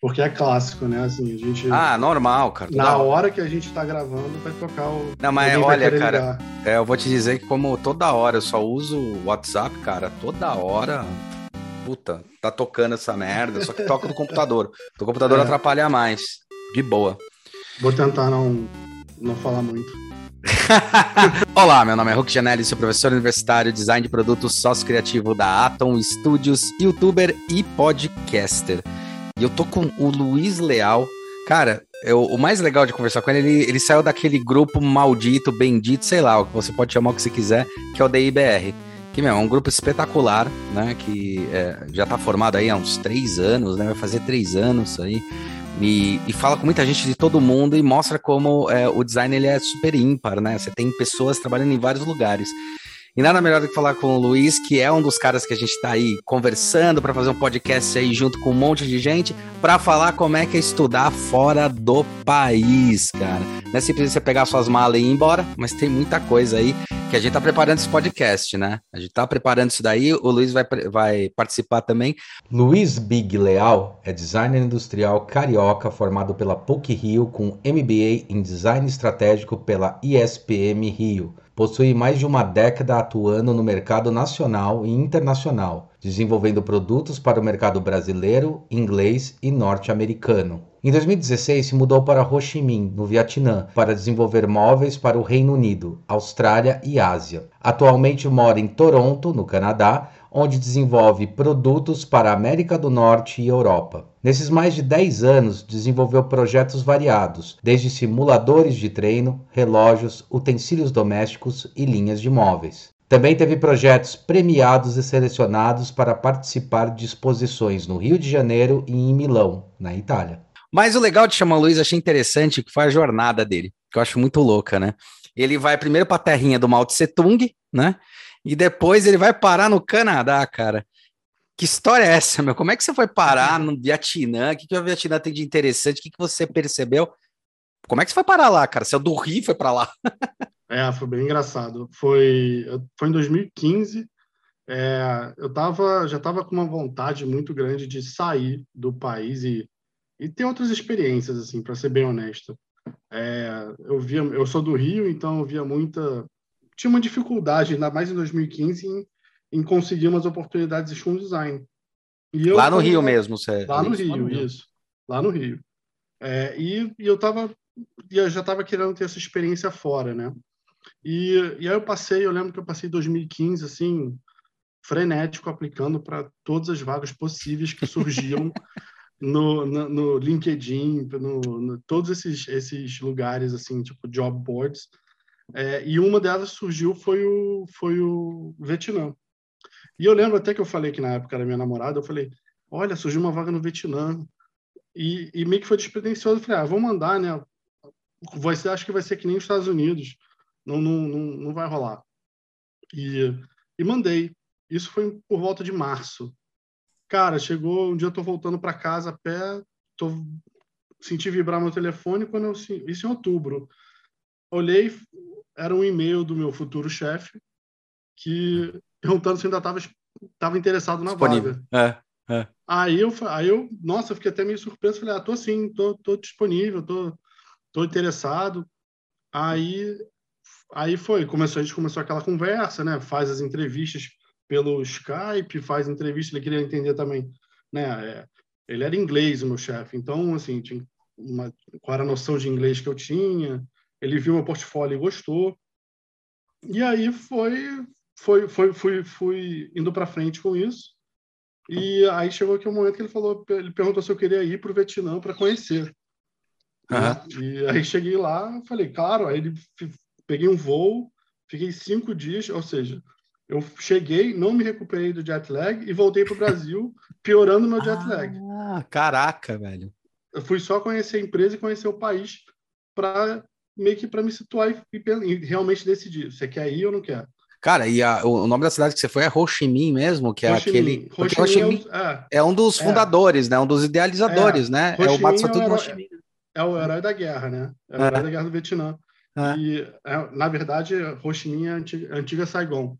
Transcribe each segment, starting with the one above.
Porque é clássico, né? Assim, a gente. Ah, normal, cara. Na hora que a gente tá gravando, vai tocar o. Não, mas olha, cara, é, eu vou te dizer que, como toda hora eu só uso o WhatsApp, cara, toda hora. Puta, tá tocando essa merda, só que toca no computador. O computador é. atrapalha mais. De boa. Vou tentar não, não falar muito. Olá, meu nome é Hulk Janelli, sou professor universitário, design de produtos, sócio criativo da Atom Studios, youtuber e podcaster. E eu tô com o Luiz Leal. Cara, eu, o mais legal de conversar com ele, ele, ele saiu daquele grupo maldito, bendito, sei lá, o que você pode chamar o que você quiser, que é o DIBR. Que, meu, é um grupo espetacular, né? Que é, já tá formado aí há uns três anos, né? Vai fazer três anos aí. E, e, fala com muita gente de todo mundo e mostra como é, o design ele é super ímpar, né? Você tem pessoas trabalhando em vários lugares. E nada melhor do que falar com o Luiz, que é um dos caras que a gente está aí conversando para fazer um podcast aí junto com um monte de gente, para falar como é que é estudar fora do país, cara. Não é simplesmente você pegar suas malas e ir embora, mas tem muita coisa aí que a gente tá preparando esse podcast, né? A gente tá preparando isso daí, o Luiz vai, vai participar também. Luiz Big Leal é designer industrial carioca formado pela PUC Rio com MBA em design estratégico pela ISPM Rio. Possui mais de uma década atuando no mercado nacional e internacional, desenvolvendo produtos para o mercado brasileiro, inglês e norte-americano. Em 2016, se mudou para Ho Chi Minh, no Vietnã, para desenvolver móveis para o Reino Unido, Austrália e Ásia. Atualmente mora em Toronto, no Canadá, onde desenvolve produtos para a América do Norte e Europa. Nesses mais de 10 anos, desenvolveu projetos variados, desde simuladores de treino, relógios, utensílios domésticos e linhas de móveis. Também teve projetos premiados e selecionados para participar de exposições no Rio de Janeiro e em Milão, na Itália. Mas o legal de chamar Luiz, achei interessante, que foi a jornada dele, que eu acho muito louca, né? Ele vai primeiro para a terrinha do Mao Tse Tung, né? E depois ele vai parar no Canadá, cara. Que história é essa, meu? Como é que você foi parar no Vietnã? O que, que o Vietnã tem de interessante? O que, que você percebeu? Como é que você foi parar lá, cara? Você é do Rio foi para lá? é, foi bem engraçado. Foi, foi em 2015. É, eu tava, já estava com uma vontade muito grande de sair do país e, e ter outras experiências, assim, para ser bem honesto. É, eu via, eu sou do Rio, então eu via muita tinha uma dificuldade, ainda mais em 2015, em, em conseguir umas oportunidades de show design. Eu, lá no Rio mesmo, você... Lá no Rio, Rio, isso. Lá no Rio. É, e, e, eu tava, eu já estava querendo ter essa experiência fora, né? E, e aí eu passei, eu lembro que eu passei 2015, assim, frenético, aplicando para todas as vagas possíveis que surgiam no, no, no, LinkedIn, no, no, todos esses, esses lugares, assim, tipo job boards. É, e uma delas surgiu foi o, foi o Vietnã. E eu lembro até que eu falei que na época era minha namorada, eu falei, olha, surgiu uma vaga no Vietnã. E, e meio que foi despretensioso. Eu falei, ah, vou mandar, né? Acho que vai ser que nem os Estados Unidos. Não, não, não, não vai rolar. E, e mandei. Isso foi por volta de março. Cara, chegou um dia eu tô voltando para casa a pé, tô senti vibrar meu telefone quando eu isso em outubro. Olhei, era um e-mail do meu futuro chefe que perguntando se ainda estava estava interessado na disponível. vaga. É, é. Aí eu, aí eu, nossa, fiquei até meio surpreso, falei, ah, tô sim, tô, tô disponível, tô, tô interessado. Aí, aí foi, começou a gente começou aquela conversa, né? Faz as entrevistas pelo Skype, faz entrevista, ele queria entender também, né? É, ele era inglês, o meu chefe, então assim, tinha uma, qual era a noção de inglês que eu tinha, ele viu meu portfólio e gostou. E aí foi, foi, foi, fui, fui indo para frente com isso. E aí chegou aqui um momento que ele falou, ele perguntou se eu queria ir para o Vietnã para conhecer. Uhum. E aí cheguei lá, falei, claro. Aí ele peguei um voo, fiquei cinco dias, ou seja, eu cheguei, não me recuperei do jet lag e voltei para o Brasil, piorando meu jet lag. Ah, caraca, velho. Eu fui só conhecer a empresa e conhecer o país para meio que para me situar e, e, realmente decidir, você quer ir ou não quer. Cara, e a, o nome da cidade que você foi é Ho Chi Minh mesmo, que é Ho aquele. Ho Chi, Ho Chi Minh é, é, um dos é. fundadores, é. né? Um dos idealizadores, é. né? Ho é o Matsumoto do Ho Chi Minh. É o herói da guerra, né? É o herói da guerra do Vietnã. E, na verdade, Ho Chi Minh é a antiga, antiga Saigon.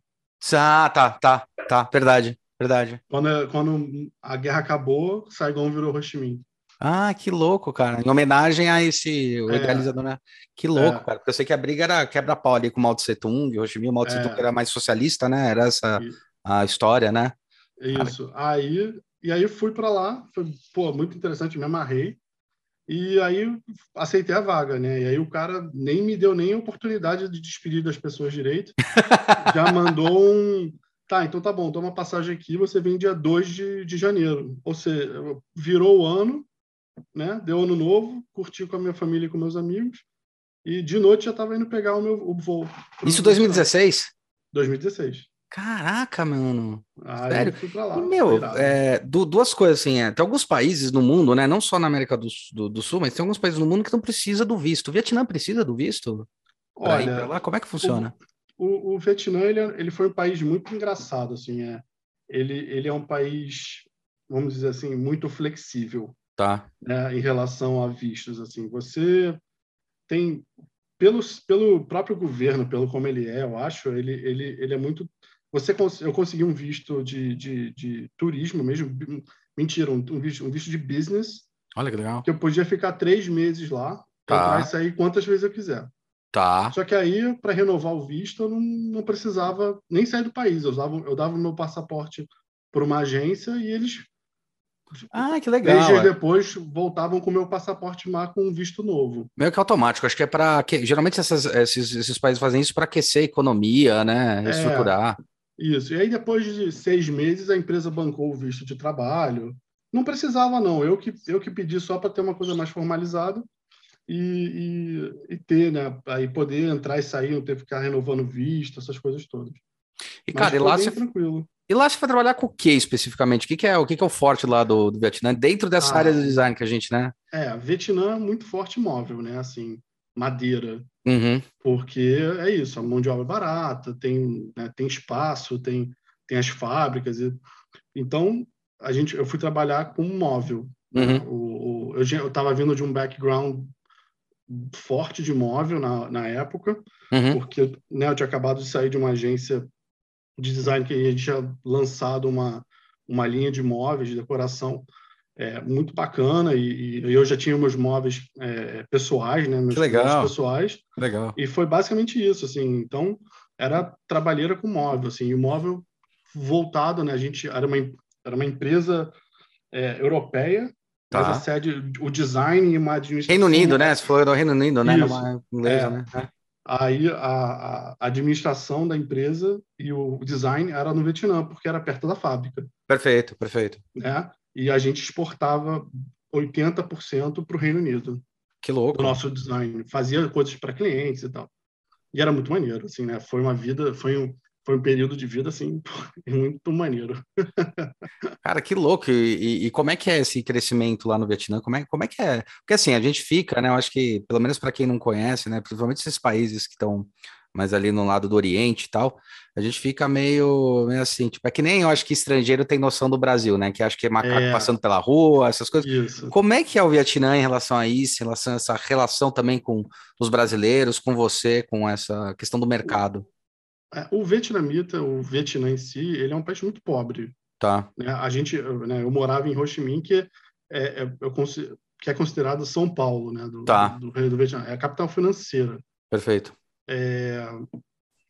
Ah, tá, tá, tá. Verdade, verdade. Quando, quando a guerra acabou, Saigon virou Ho Chi Minh. Ah, que louco, cara. Em homenagem a esse o É. idealizador, né? Que louco, É. cara. Porque eu sei que a briga era quebra-pau ali com o Mao Tse Tung. Ho Chi Minh, o Mao Tse Tung É. era mais socialista, né? Era essa E- a história, né? Isso. Aí, e aí fui para lá, foi pô, muito interessante, me amarrei. E aí aceitei a vaga, né? E aí o cara nem me deu nem oportunidade de despedir das pessoas direito. Já mandou um. Tá, então tá bom, toma uma passagem aqui, você vem dia 2 de, de janeiro. Ou seja, virou o ano, né? Deu ano novo, curti com a minha família e com meus amigos. E de noite já estava indo pegar o meu o voo. Isso 2016? 2016. Caraca, mano. Aí Sério? eu fui para lá. Meu, é, du- duas coisas assim, é, tem alguns países no mundo, né? Não só na América do, do, do Sul, mas tem alguns países no mundo que não precisa do visto. O Vietnã precisa do visto para ir Olha, pra lá? Como é que funciona? o, o Vietnã ele, é- ele foi um país muito engraçado assim é ele ele é um país vamos dizer assim muito flexível Tá. né, em relação a vistos assim você tem pelos pelo próprio governo pelo como ele é eu acho ele ele ele é muito você eu consegui um visto de, de, de turismo mesmo mentira um, um visto um visto de business Olha que legal. que eu podia ficar três meses lá Tá. entrar e sair quantas vezes eu quiser Tá. só que aí, para renovar o visto, eu não, não precisava nem sair do país. Eu dava, eu dava o meu passaporte para uma agência e eles, Ah, que três legal. dias é. depois, voltavam com o meu passaporte lá com um visto novo. Meio que automático. Acho que é para. Geralmente essas- esses, esses países fazem isso para aquecer a economia, né? É. Reestruturar. Isso. E aí, depois de seis meses, a empresa bancou o visto de trabalho. Não precisava, não. Eu que, eu que pedi só para ter uma coisa mais formalizada e, e, e ter, né? Aí poder entrar e sair, não ter que ficar renovando visto, essas coisas todas. E, Mas cara, e lá, você, tranquilo. e lá você vai trabalhar com o que especificamente? O que, que é o que, que é o forte lá do, do Vietnã? Dentro dessa Ah. área do design que a gente, né? É, Vietnã é muito forte móvel, né? Assim, madeira. Uhum. porque é isso, a mão de obra é barata, tem, né, tem espaço, tem, tem as fábricas. E, então, a gente, eu fui trabalhar com móvel. né? Uhum. O, o- eu estava vindo de um background forte de móvel na, na época, Uhum. porque né, eu tinha acabado de sair de uma agência de design que a gente tinha lançado uma, uma linha de móveis de decoração é, muito bacana e, e eu já tinha meus móveis é, pessoais, né, meus Que legal. pessoais Legal. e foi basicamente isso, assim. Então, era trabalheira com móvel, assim. E o móvel voltado, né? A gente era uma, era uma empresa é, europeia, mas Tá. a sede, o design e uma administração... Reino Unido, né? Você falou do Reino Unido, né? Isso. Inglesa, É. né? Aí a, a administração da empresa e o design era no Vietnã, porque era perto da fábrica, Perfeito, perfeito. né? E a gente exportava 80% para o Reino Unido. Que louco. do nosso design, fazia coisas para clientes e tal. E era muito maneiro, assim, né? Foi uma vida, foi um, foi um período de vida, assim, muito maneiro. Cara, que louco. E, e- e como é que é esse crescimento lá no Vietnã? Como é, como é que é? Porque assim, a gente fica, né? Eu acho que, pelo menos para quem não conhece, né? Principalmente esses países que estão mais ali no lado do Oriente e tal, a gente fica meio, meio assim, tipo, é que nem eu acho que estrangeiro tem noção do Brasil, né? Que acho que é macaco É. passando pela rua, essas coisas. Isso. Como é que é o Vietnã em relação a isso, em relação a essa relação também com os brasileiros, com você, com essa questão do mercado? É, O vietnamita, o Vietnã em si, ele é um país muito pobre. Tá, Né? A gente, eu, né, eu morava em Ho Chi Minh, que é, é, eu consi- que é considerado São Paulo, né? Do, Tá. do, do Vietnã. É a capital financeira. perfeito. É,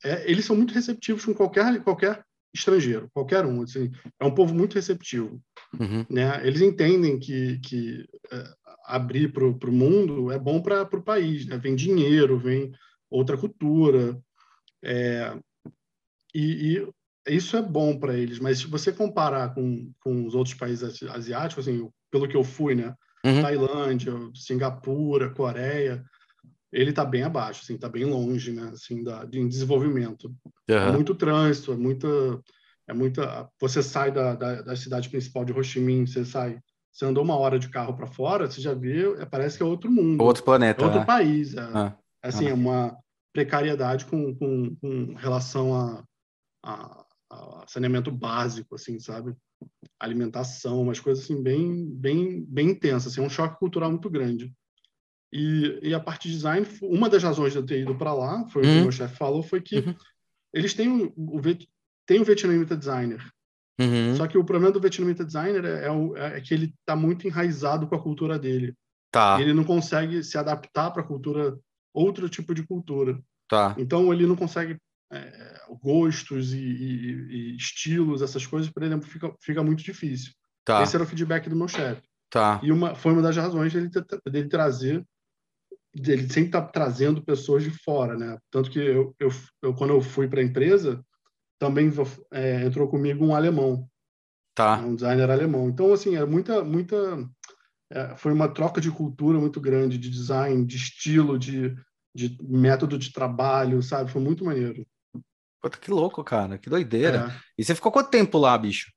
é, eles são muito receptivos com qualquer, qualquer estrangeiro, qualquer um. Assim, é um povo muito receptivo. Uhum. né? Eles entendem que, que é, abrir para o mundo é bom para o país, né? Vem dinheiro, vem outra cultura, é, e, e isso é bom para eles. Mas se você comparar com, com os outros países asi- asiáticos, assim, pelo que eu fui, né? Uhum. Tailândia, Singapura, Coreia, ele está bem abaixo, assim, está bem longe, né? Assim, da, de em desenvolvimento. É Aham. muito trânsito, é muita, é muita. Você sai da, da, da cidade principal de Ho Chi Minh, você sai, você andou uma hora de carro para fora, você já vê, é, parece que é outro mundo, Outro é planeta, outro né? país, é, Ah, assim, ah. é uma precariedade com, com, com relação a, a, a saneamento básico, assim, sabe? Alimentação, umas coisas assim bem, bem, bem intensas, assim, é um choque cultural muito grande. E, e a parte de design, uma das razões de eu ter ido para lá, foi o que Uhum. o meu chefe falou, foi que Uhum. eles têm o, o, tem o Vietnamita designer, Uhum. Só que o problema do vietnamita designer é, é, é que ele está muito enraizado com a cultura dele. Tá. Ele não consegue se adaptar para a cultura, outro tipo de cultura. Tá. Então ele não consegue é, gostos e, e, e, estilos, essas coisas, por exemplo, fica, fica muito difícil. Tá. Esse era o feedback do meu chefe. Tá. E uma, foi uma das razões dele, dele trazer, dele sempre estar tá trazendo pessoas de fora, né? Tanto que eu, eu, eu quando eu fui para a empresa, também é, entrou comigo um alemão. Tá. Um designer alemão. Então, assim, é muita, muita. É, foi uma troca de cultura muito grande, de design, de estilo, de, de método de trabalho, sabe? Foi muito maneiro. Puta, que louco, cara. Que doideira. É. E você ficou quanto tempo lá, bicho?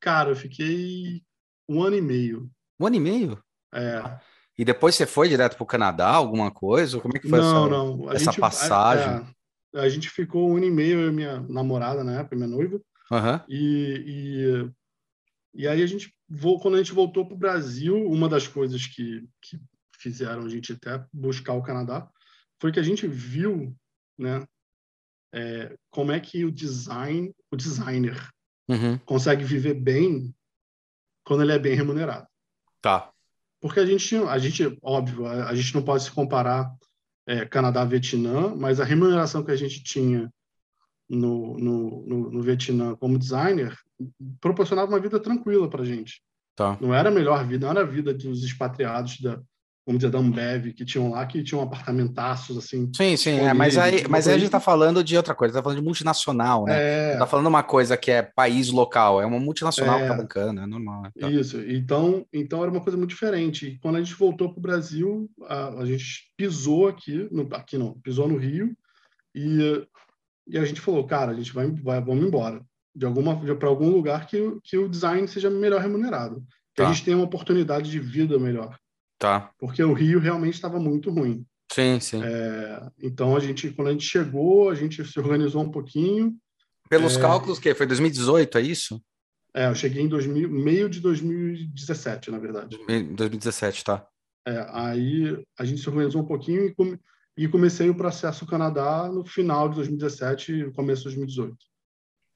Cara, eu fiquei um ano e meio. Um ano e meio? É. E depois você foi direto para o Canadá, alguma coisa? Como é que foi não, essa, não. essa gente, passagem? A, é, a, gente ficou um ano e meio, eu e minha namorada na época, minha noiva. Uhum. E, e, e aí a gente, quando a gente voltou para o Brasil, uma das coisas que, que fizeram a gente até buscar o Canadá foi que a gente viu, né, é, como é que o design, o designer uhum. consegue viver bem quando ele é bem remunerado. Tá. Porque a gente, a gente óbvio, a, a gente não pode se comparar é, Canadá-Vietnã, mas a remuneração que a gente tinha no, no, no, no Vietnã como designer proporcionava uma vida tranquila para a gente. Tá. Não era a melhor vida, não era a vida dos expatriados da, vamos dizer, da Ambev, que tinham lá, que tinham apartamentaços, assim. Sim, sim, é, mas aí, mas aí a gente está falando de outra coisa, está falando de multinacional, né? É... Tá falando uma coisa que é país local, é uma multinacional é... que tá bancando, é normal. Tá. Isso, então, então era uma coisa muito diferente. E quando a gente voltou para o Brasil, a, a, gente pisou aqui, no, aqui não, pisou no Rio, e, e a gente falou, cara, a gente vai, vai vamos embora. De alguma para algum lugar que, que o design seja melhor remunerado. Que tá. a gente tenha uma oportunidade de vida melhor. Tá. Porque o Rio realmente estava muito ruim. Sim, sim. É, então a gente, quando a gente chegou, a gente se organizou um pouquinho. Pelos é, cálculos que foi 2018, é isso? É, eu cheguei em 2000, meio de 2017, na verdade. 2017, tá. É, aí a gente se organizou um pouquinho e, come, e comecei o processo Canadá no final de 2017 começo de 2018.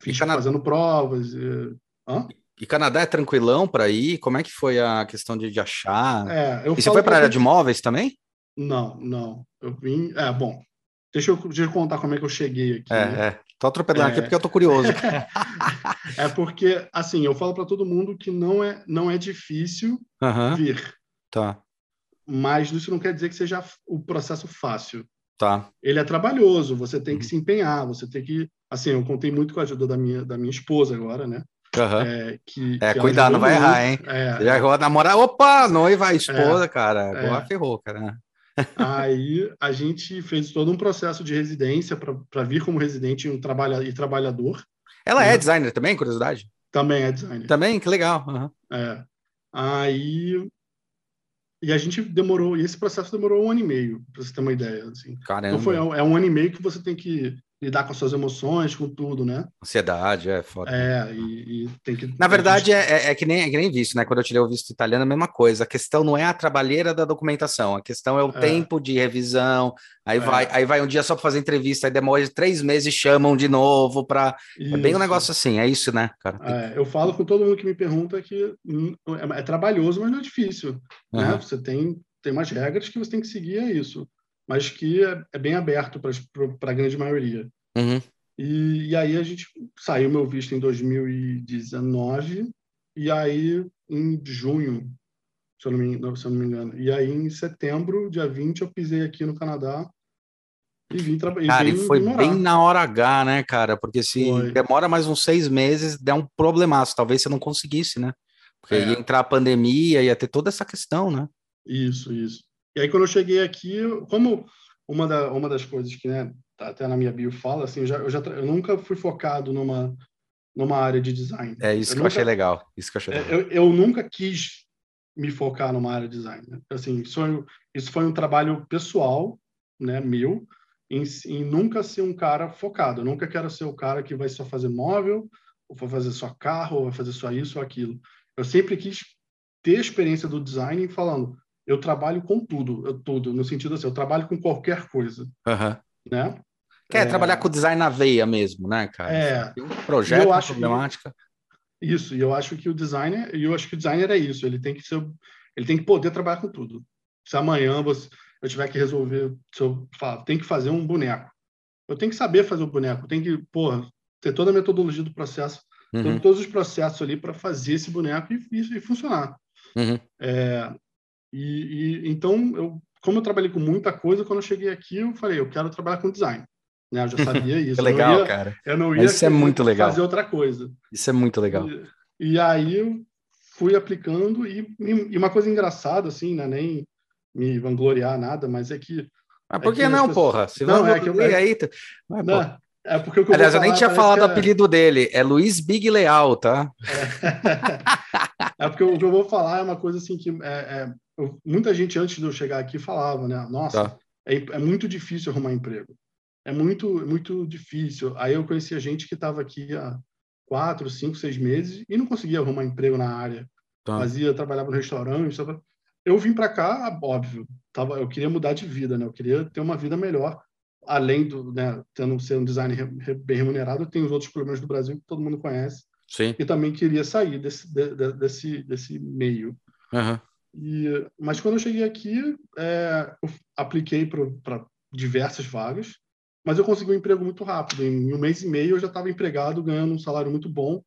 Fiz Canadá... fazendo provas. E... Hã? E Canadá é tranquilão para ir? Como é que foi a questão de, de achar? É, e você foi para a área de móveis também? Não, não. Eu vim. É, bom. Deixa eu, deixa eu contar como é que eu cheguei aqui. É, né? é. Tô atropelando é... aqui porque eu tô curioso. é porque, assim, eu falo para todo mundo que não é, não é difícil uhum. vir. Tá. Mas isso não quer dizer que seja o processo fácil. Tá. Ele é trabalhoso, você tem que uhum. se empenhar, você tem que. Assim, eu contei muito com a ajuda da minha, da minha esposa agora, né? Uhum. É, que, é que cuidado, não vai muito. errar, hein? É, Já errou namorar, opa, noiva, esposa, é, cara. Agora é. ferrou, cara. Aí a gente fez todo um processo de residência para vir como residente um trabalha, e trabalhador. Ela é designer também, curiosidade? Também é designer. Também? Que legal. Uhum. É. Aí. E a gente demorou, e esse processo demorou um ano e meio, para você ter uma ideia. Assim. Caramba. Então foi, é um ano e meio que você tem que lidar com as suas emoções, com tudo, né? Ansiedade, é foda. É, e, e tem que. Na verdade, gente... é, é, que nem, é que nem visto, né? Quando eu tirei o visto italiano, é a mesma coisa. A questão não é a trabalheira da documentação, a questão é o é. tempo de revisão. Aí, é. vai, aí vai um dia só para fazer entrevista, aí demora três meses, chamam de novo para. É bem um negócio assim, é isso, né, cara? É, eu falo com todo mundo que me pergunta que é, é trabalhoso, mas não é difícil. Uhum. Né? Você tem, tem umas regras que você tem que seguir, é isso mas que é, é bem aberto para a grande maioria. Uhum. E, e, aí a gente saiu meu visto em 2019 e aí em junho, se eu não me, se eu não me engano, e aí em setembro, dia 20, eu pisei aqui no Canadá e vim trabalhar. Cara, e foi bem na hora H, né, cara? Porque se foi. demora mais uns seis meses, dá um problemaço. Talvez você não conseguisse, né? Porque é. ia entrar a pandemia, ia ter toda essa questão, né? Isso, isso. E aí, quando eu cheguei aqui, como uma, da, uma das coisas que, né, tá até na minha bio fala, assim, eu, já, eu, já, eu nunca fui focado numa, numa área de design. É isso eu que nunca, eu achei legal. Isso que eu achei é. Eu, eu nunca quis me focar numa área de design. Né? Assim, isso foi, isso foi um trabalho pessoal, né, meu, em, em, nunca ser um cara focado. Eu nunca quero ser o cara que vai só fazer móvel, ou vai fazer só carro, ou vai fazer só isso ou aquilo. Eu sempre quis ter a experiência do design falando, eu trabalho com tudo, eu, tudo, no sentido assim, eu trabalho com qualquer coisa, uhum. né? Quer é... trabalhar com design na veia mesmo, né, cara? É. Um projeto, uma problemática. Isso, e eu acho que o designer, e eu acho que o designer é isso, ele tem que ser, ele tem que poder trabalhar com tudo. Se amanhã você, eu tiver que resolver, se eu falar, tem que fazer um boneco, eu tenho que saber fazer o boneco, tem que, porra, ter toda a metodologia do processo, uhum. todos os processos ali para fazer esse boneco e, e, e funcionar. Uhum. É, e, e, então, eu, como eu trabalhei com muita coisa, quando eu cheguei aqui, eu falei, eu quero trabalhar com design. Né? Eu já sabia isso. legal, ia, cara. Eu não ia isso é muito legal. fazer outra coisa. Isso é muito legal. E, e aí eu fui aplicando e, e, uma coisa engraçada, assim, né? nem me vangloriar nada, mas é que mas por é que, é que não, pessoas... porra? Se não, é que eu... aí. Mas, não, é porque eu Aliás, eu nem tinha falado o é... apelido dele. É Luiz Big Leal, tá? É, é porque o que eu vou falar é uma coisa assim que é, é... muita gente antes de eu chegar aqui falava, né? Nossa, tá. é, é muito difícil arrumar emprego. É muito, muito difícil. Aí eu conhecia gente que estava aqui há quatro, cinco, seis meses e não conseguia arrumar emprego na área. Tá. Fazia, trabalhava no restaurante. Eu vim para cá, óbvio, tava, eu queria mudar de vida, né? Eu queria ter uma vida melhor, além do, né, tendo ser um design bem remunerado, tem os outros problemas do Brasil que todo mundo conhece. Sim. E também queria sair desse, de, desse, desse meio. Uhum. E, mas quando eu cheguei aqui, é, eu apliquei para diversas vagas, mas eu consegui um emprego muito rápido. Em um mês e meio eu já estava empregado, ganhando um salário muito bom,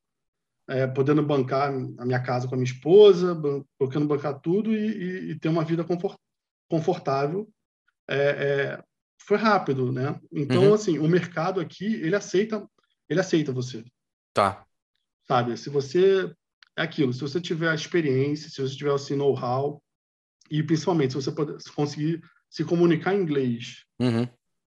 é, podendo bancar a minha casa com a minha esposa, podendo bancar tudo e, e, e ter uma vida confort, confortável. É, é, foi rápido, né? Então, uhum. assim, o mercado aqui, ele aceita, ele aceita você. Tá. Sabe? Se você é aquilo, se você tiver a experiência, se você tiver assim know-how e principalmente se você pode, se conseguir se comunicar em inglês. Uhum.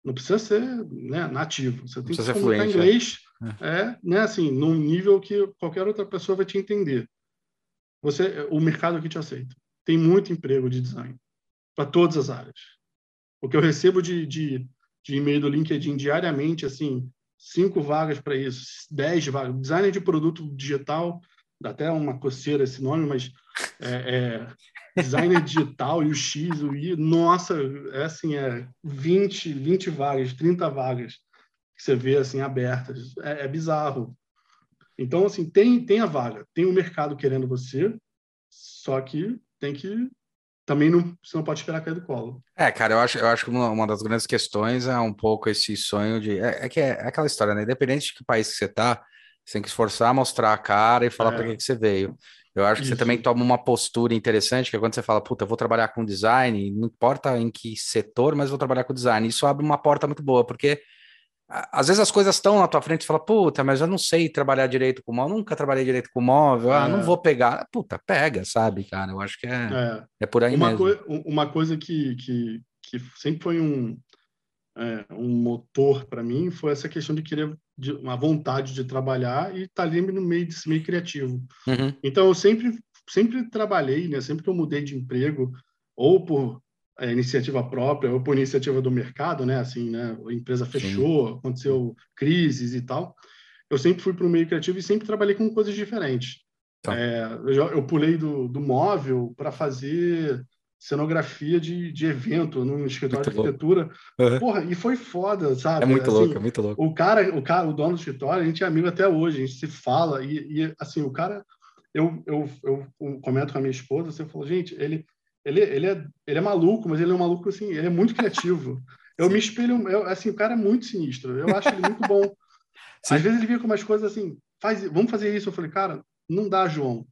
Não precisa ser né, nativo. Você tem que se comunicar em é. inglês, é. é, né, assim, num nível que qualquer outra pessoa vai te entender. Você, o mercado aqui te aceita. Tem muito emprego de design para todas as áreas. O que eu recebo de, de, de e-mail do LinkedIn diariamente, assim, cinco vagas para isso, dez vagas. Designer de produto digital, dá até uma coceira esse nome, mas é, é designer digital e o X, o Y, nossa, é assim, é 20, 20 vagas, 30 vagas que você vê assim abertas. É, é bizarro. Então, assim, tem, tem a vaga, tem o mercado querendo você, só que tem que também não, você não pode esperar cair do colo. É, cara, eu acho, eu acho que uma, uma das grandes questões é um pouco esse sonho de. É, é que é, é, aquela história, né? Independente de que país que você tá, você tem que esforçar, mostrar a cara e falar é. para que, que você veio. Eu acho que Isso. você também toma uma postura interessante, que é quando você fala, puta, eu vou trabalhar com design, não importa em que setor, mas vou trabalhar com design. Isso abre uma porta muito boa, porque às vezes as coisas estão na tua frente e fala, puta, mas eu não sei trabalhar direito com móvel, nunca trabalhei direito com móvel, é. ah, não é. vou pegar. Puta, pega, sabe, cara? Eu acho que é, é. é por aí uma mesmo. Coi uma coisa que, que, que sempre foi um, é, um motor para mim foi essa questão de querer, de, uma vontade de trabalhar e estar tá ali no meio desse meio criativo. Uhum. Então, eu sempre, sempre trabalhei, né? Sempre que eu mudei de emprego, ou por é, iniciativa própria ou por iniciativa do mercado, né? Assim, né? A empresa fechou, Sim. aconteceu crises e tal. Eu sempre fui para o meio criativo e sempre trabalhei com coisas diferentes. Tá. É, eu, eu, pulei do, do móvel para fazer cenografia de, de evento no escritório muito de arquitetura. Uhum. Porra, e foi foda, sabe? É muito assim, louco, é muito louco. O cara, o cara, o dono do escritório, a gente é amigo até hoje, a gente se fala e, e assim, o cara, eu, eu, eu comento com a minha esposa, você falou, gente, ele ele, ele, é, ele é maluco, mas ele é um maluco assim, ele é muito criativo. Eu Sim. me espelho, eu, assim, o cara é muito sinistro. Eu acho ele muito bom. Sim. Às vezes ele via com umas coisas assim, faz, vamos fazer isso. Eu falei, cara, não dá, João.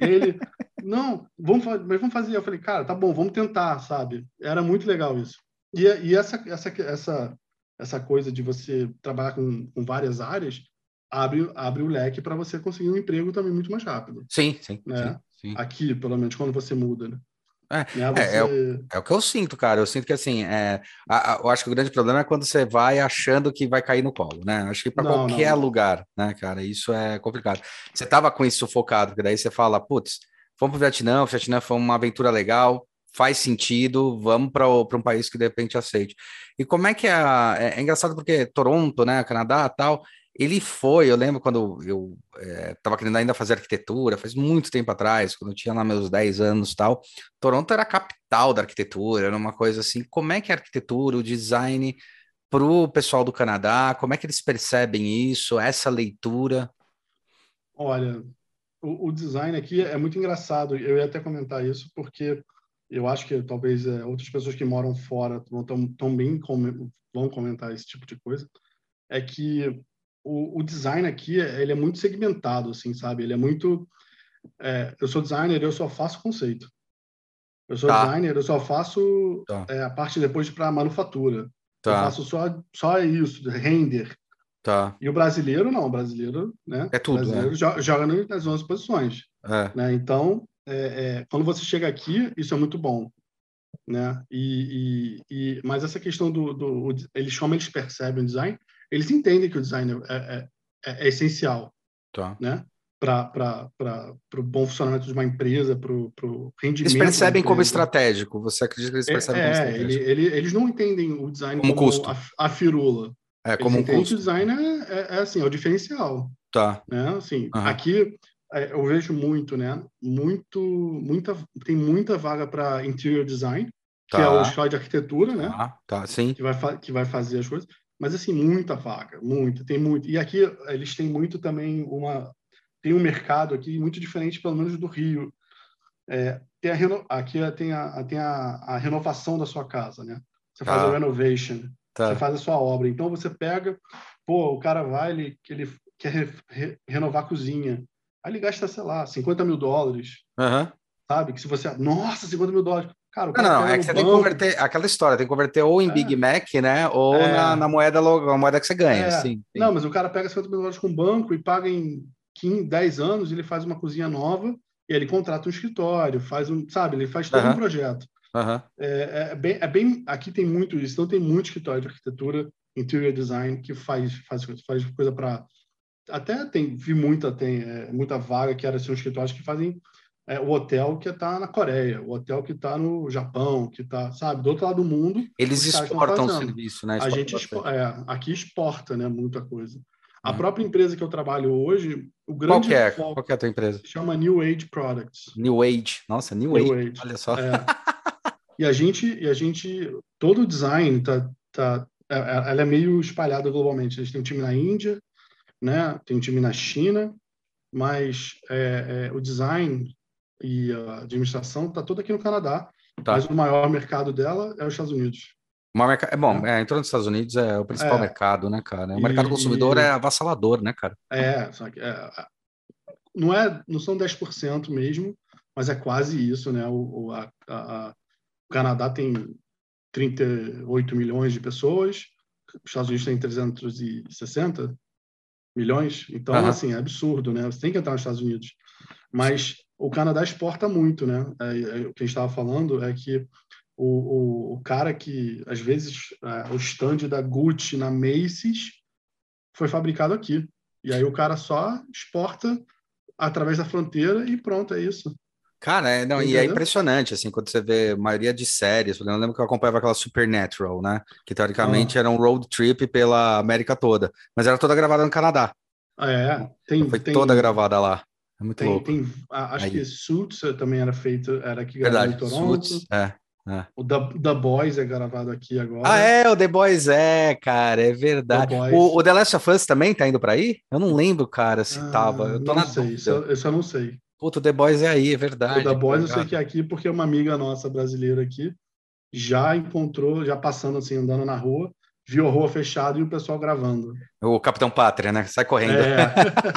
E ele, não, vamos, mas vamos fazer. Eu falei, cara, tá bom, vamos tentar, sabe? Era muito legal isso. E, e essa, essa, essa, essa coisa de você trabalhar com, com várias áreas abre, abre o leque para você conseguir um emprego também muito mais rápido. Sim, sim, né? sim, sim. Aqui, pelo menos, quando você muda, né? É, você... é, é, o, é, o, que eu sinto, cara. Eu sinto que assim, é, a, a, eu acho que o grande problema é quando você vai achando que vai cair no colo, né? Acho que para qualquer não. lugar, né, cara, isso é complicado. Você tava com isso sufocado, porque daí você fala, putz, vamos pro Vietnã, o Vietnã foi uma aventura legal, faz sentido, vamos para um país que de repente aceite. E como é que é, é, é engraçado porque Toronto, né, Canadá, tal, ele foi, eu lembro quando eu estava é, querendo ainda fazer arquitetura, faz muito tempo atrás, quando eu tinha lá meus 10 anos tal. Toronto era a capital da arquitetura, era uma coisa assim. Como é que é a arquitetura, o design para o pessoal do Canadá? Como é que eles percebem isso, essa leitura? Olha, o, o, design aqui é muito engraçado. Eu ia até comentar isso porque eu acho que talvez é, outras pessoas que moram fora também vão comentar esse tipo de coisa. É que o, o, design aqui ele é muito segmentado, assim, sabe? Ele é muito. É, eu sou designer, eu só faço conceito. Eu sou tá. designer, eu só faço tá. é, a parte depois para manufatura. Tá. Eu faço só, só isso, render. Tá. E o brasileiro não, o brasileiro, né? É tudo. O brasileiro né? joga nas 11 posições. É. Né? Então, é, é, quando você chega aqui, isso é muito bom. Né? E, e, e mas essa questão do, do, eles como eles percebem o design, eles entendem que o design é, é, é, é essencial, tá. né? Para o bom funcionamento de uma empresa, para o rendimento. Eles percebem como estratégico. Você acredita que eles percebem como estratégico? Ele, ele, eles não entendem o design como, como. A, a firula. É, como um custo. design é, é, é, assim, é o diferencial. Tá. Né? Assim, uhum. Aqui é, eu vejo muito, né? Muito, muita, tem muita vaga para interior design, tá. que é o escola de arquitetura, né? Tá, tá, sim. Que vai, que vai fazer as coisas. Mas, assim, muita vaga, muita, tem muito. E aqui eles têm muito também uma... Tem um mercado aqui muito diferente, pelo menos, do Rio. É, tem a reno... Aqui tem, a, tem a, a renovação da sua casa, né? Você tá. faz a renovation. Tá. Você faz a sua obra. Então você pega, pô, o cara vai, ele, ele quer re, re, renovar a cozinha. Aí ele gasta, sei lá, 50 mil dólares. Uhum. Sabe? Que se você. Nossa, 50 mil dólares. Cara, não, não, é que você banco. tem que converter aquela história, tem que converter ou em é. Big Mac, né? Ou é. na, na, moeda na moeda que você ganha. É. Sim, sim, Não, mas o cara pega 50 mil dólares com o banco e paga em 15, 10 anos, ele faz uma cozinha nova e ele contrata um escritório, faz um, sabe, ele faz todo uhum. um projeto. Uhum. É, é, bem, é bem. Aqui tem muito isso. Então, tem muito escritório de arquitetura, interior design, que faz, faz, faz coisa para. Até tem, vi muita, tem é, muita vaga que era assim, escritórios que fazem é, o hotel que está na Coreia, o hotel que está no Japão, que está, sabe, do outro lado do mundo. Eles exportam o serviço, né? a gente é, aqui exporta, né, muita coisa. A uhum. própria empresa que eu trabalho hoje, o grande Qual é? Qual que é a tua empresa? Chama New Age Products. New Age. Nossa, New, New Age. Age. Olha só. É. E a gente, e a gente, todo o design tá, tá, é, é, ela é meio espalhada globalmente. A gente tem um time na Índia, né? Tem um time na China, mas é, é, o design e a administração tá toda aqui no Canadá. Tá. Mas o maior mercado dela é os Estados Unidos. É bom, é, entrou nos Estados Unidos é o principal é. mercado, né, cara? O mercado consumidor é avassalador, né, cara? É, só que é, não, é, não são 10% mesmo, mas é quase isso, né? O, a, a, o Canadá tem 38 milhões de pessoas, os Estados Unidos tem 360 milhões, então, uhum. assim, é absurdo, né? Você tem que entrar nos Estados Unidos. Mas o Canadá exporta muito, né? É, é, o que a gente estava falando é que o, o, o, cara que, às vezes, é, o stand da Gucci na Macy's foi fabricado aqui. E aí o cara só exporta através da fronteira e pronto, é isso. Cara, é, não, e é impressionante, assim, quando você vê a maioria de séries, eu lembro que eu acompanhava aquela Supernatural, né, que teoricamente ah. era um road trip pela América toda, mas era toda gravada no Canadá. Ah, é, tem... Foi tem, toda gravada lá, é muito tem, louco. Tem, acho Aí. que Suits também era feito, era aqui gravado em Toronto. Suits, é. É. O The, The Boys é gravado aqui agora. Ah, é, o The Boys é, cara, é verdade. O, o, The Last of Us também tá indo para aí? Eu não lembro, cara, se ah, tava. Eu tô não sei, isso, isso, eu não sei. Puta, o The Boys é aí, é verdade. O The Boys eu sei que é aqui, porque uma amiga nossa brasileira aqui já encontrou, já passando assim, andando na rua, viu a rua fechada e o pessoal gravando. O Capitão Pátria, né? Sai correndo. É.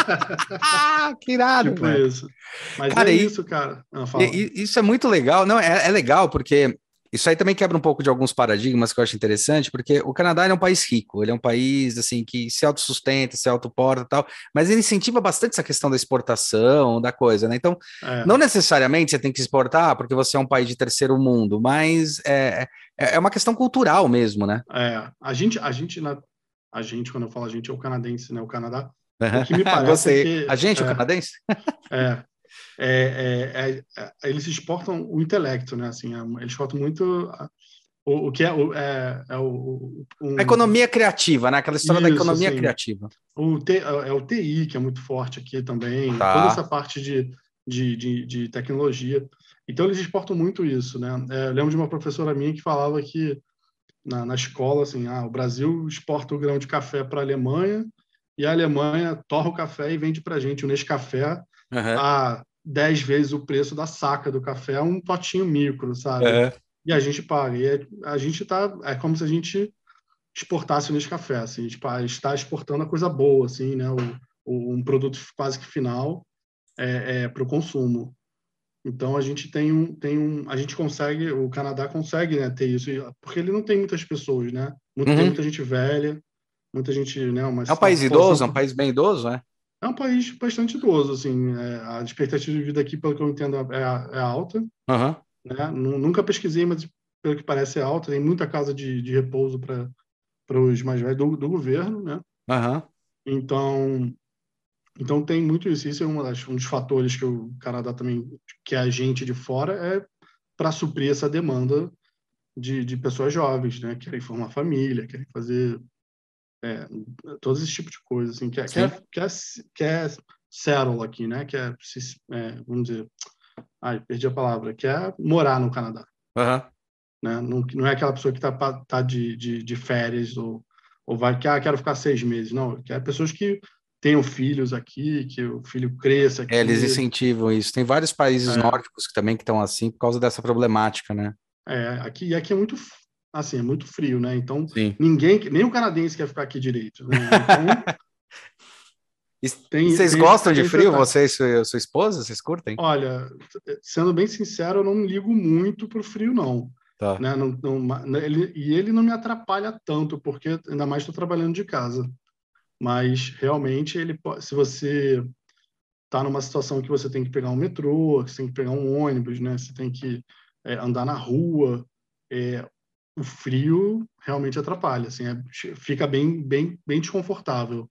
ah, que irado, Tipo isso. Mas cara, é isso, cara. Ah, isso é muito legal. Não, é, é legal porque isso aí também quebra um pouco de alguns paradigmas que eu acho interessante, porque o Canadá é um país rico, ele é um país assim que se autossustenta, se autoporta e tal, mas ele incentiva bastante essa questão da exportação, da coisa, né? Então, é. não necessariamente você tem que exportar porque você é um país de terceiro mundo, mas é, é, é uma questão cultural mesmo, né? É, a gente, a gente, na, a gente, quando eu falo a gente, é o canadense, né? O Canadá. O que me parece é que, A gente, o é, canadense? É, é, é, é, eles exportam o intelecto, né? Assim, é, eles exportam muito o, o que é, o, é, é o, um... a economia criativa, né? Aquela história Isso, da economia assim, criativa. O é o TI que é muito forte aqui também, tá. toda essa parte de, de, de, de, tecnologia. Então eles exportam muito isso, né? eu lembro de uma professora minha que falava que na, na escola, assim, ah, o Brasil exporta o grão de café para a Alemanha e a Alemanha torra o café e vende para a gente o Nescafé Uhum. a 10 vezes o preço da saca do café, um potinho micro, sabe? Uhum. E a gente paga. E é- a gente tá. É como se a gente exportasse o Nescafé, assim, a gente está exportando a coisa boa, assim, né? O, o- um produto quase que final é, para o consumo. Então a gente tem um, tem um, a gente consegue, o Canadá consegue né, ter isso, porque ele não tem muitas pessoas, né? Muito- Uhum. Tem muita gente velha, muita gente, né? Uma, É um país idoso, é um país bem idoso, né? É um país bastante idoso, assim. é, a expectativa de vida aqui, pelo que eu entendo, é, é alta, Uhum. né? Nu- Nunca pesquisei, mas pelo que parece é alta. Tem muita casa de, de repouso para os mais velhos do, do governo, né? Uhum. Então, então tem muito isso. Isso é das, um dos fatores que o Canadá também que a gente de fora é para suprir essa demanda de, de pessoas jovens, né? Querem formar família, querem fazer é, todo esse tipo de coisa, assim. Quer, Sim. quer, quer, quer settle aqui, né? Quer, se- é, vamos dizer... Ai, perdi a palavra. Quer morar no Canadá Uhum. né? Não, não é aquela pessoa que está tá de, de, de férias ou, ou vai que ah, quero ficar seis meses. Não, que é pessoas que tenham filhos aqui, que o filho cresça aqui. É, eles incentivam isso. Tem vários países É. nórdicos que também que estão assim por causa dessa problemática, né? É, aqui, e aqui é muito assim, é muito frio, né? Então Sim. ninguém, nem o canadense quer ficar aqui direito. Né? Então, tem- Vocês tem- gostam de tem frio? essa- Você e sua, sua esposa? Vocês curtem? olha, sendo bem sincero, eu não ligo muito pro frio, não. Tá. né? Não, não, ele, e ele não me atrapalha tanto, porque ainda mais estou trabalhando de casa. Mas realmente ele se você está numa situação que você tem que pegar um metrô, que você tem que pegar um ônibus, né? Você tem que é, andar na rua, é, o frio realmente atrapalha, assim, é, fica bem, bem, bem desconfortável,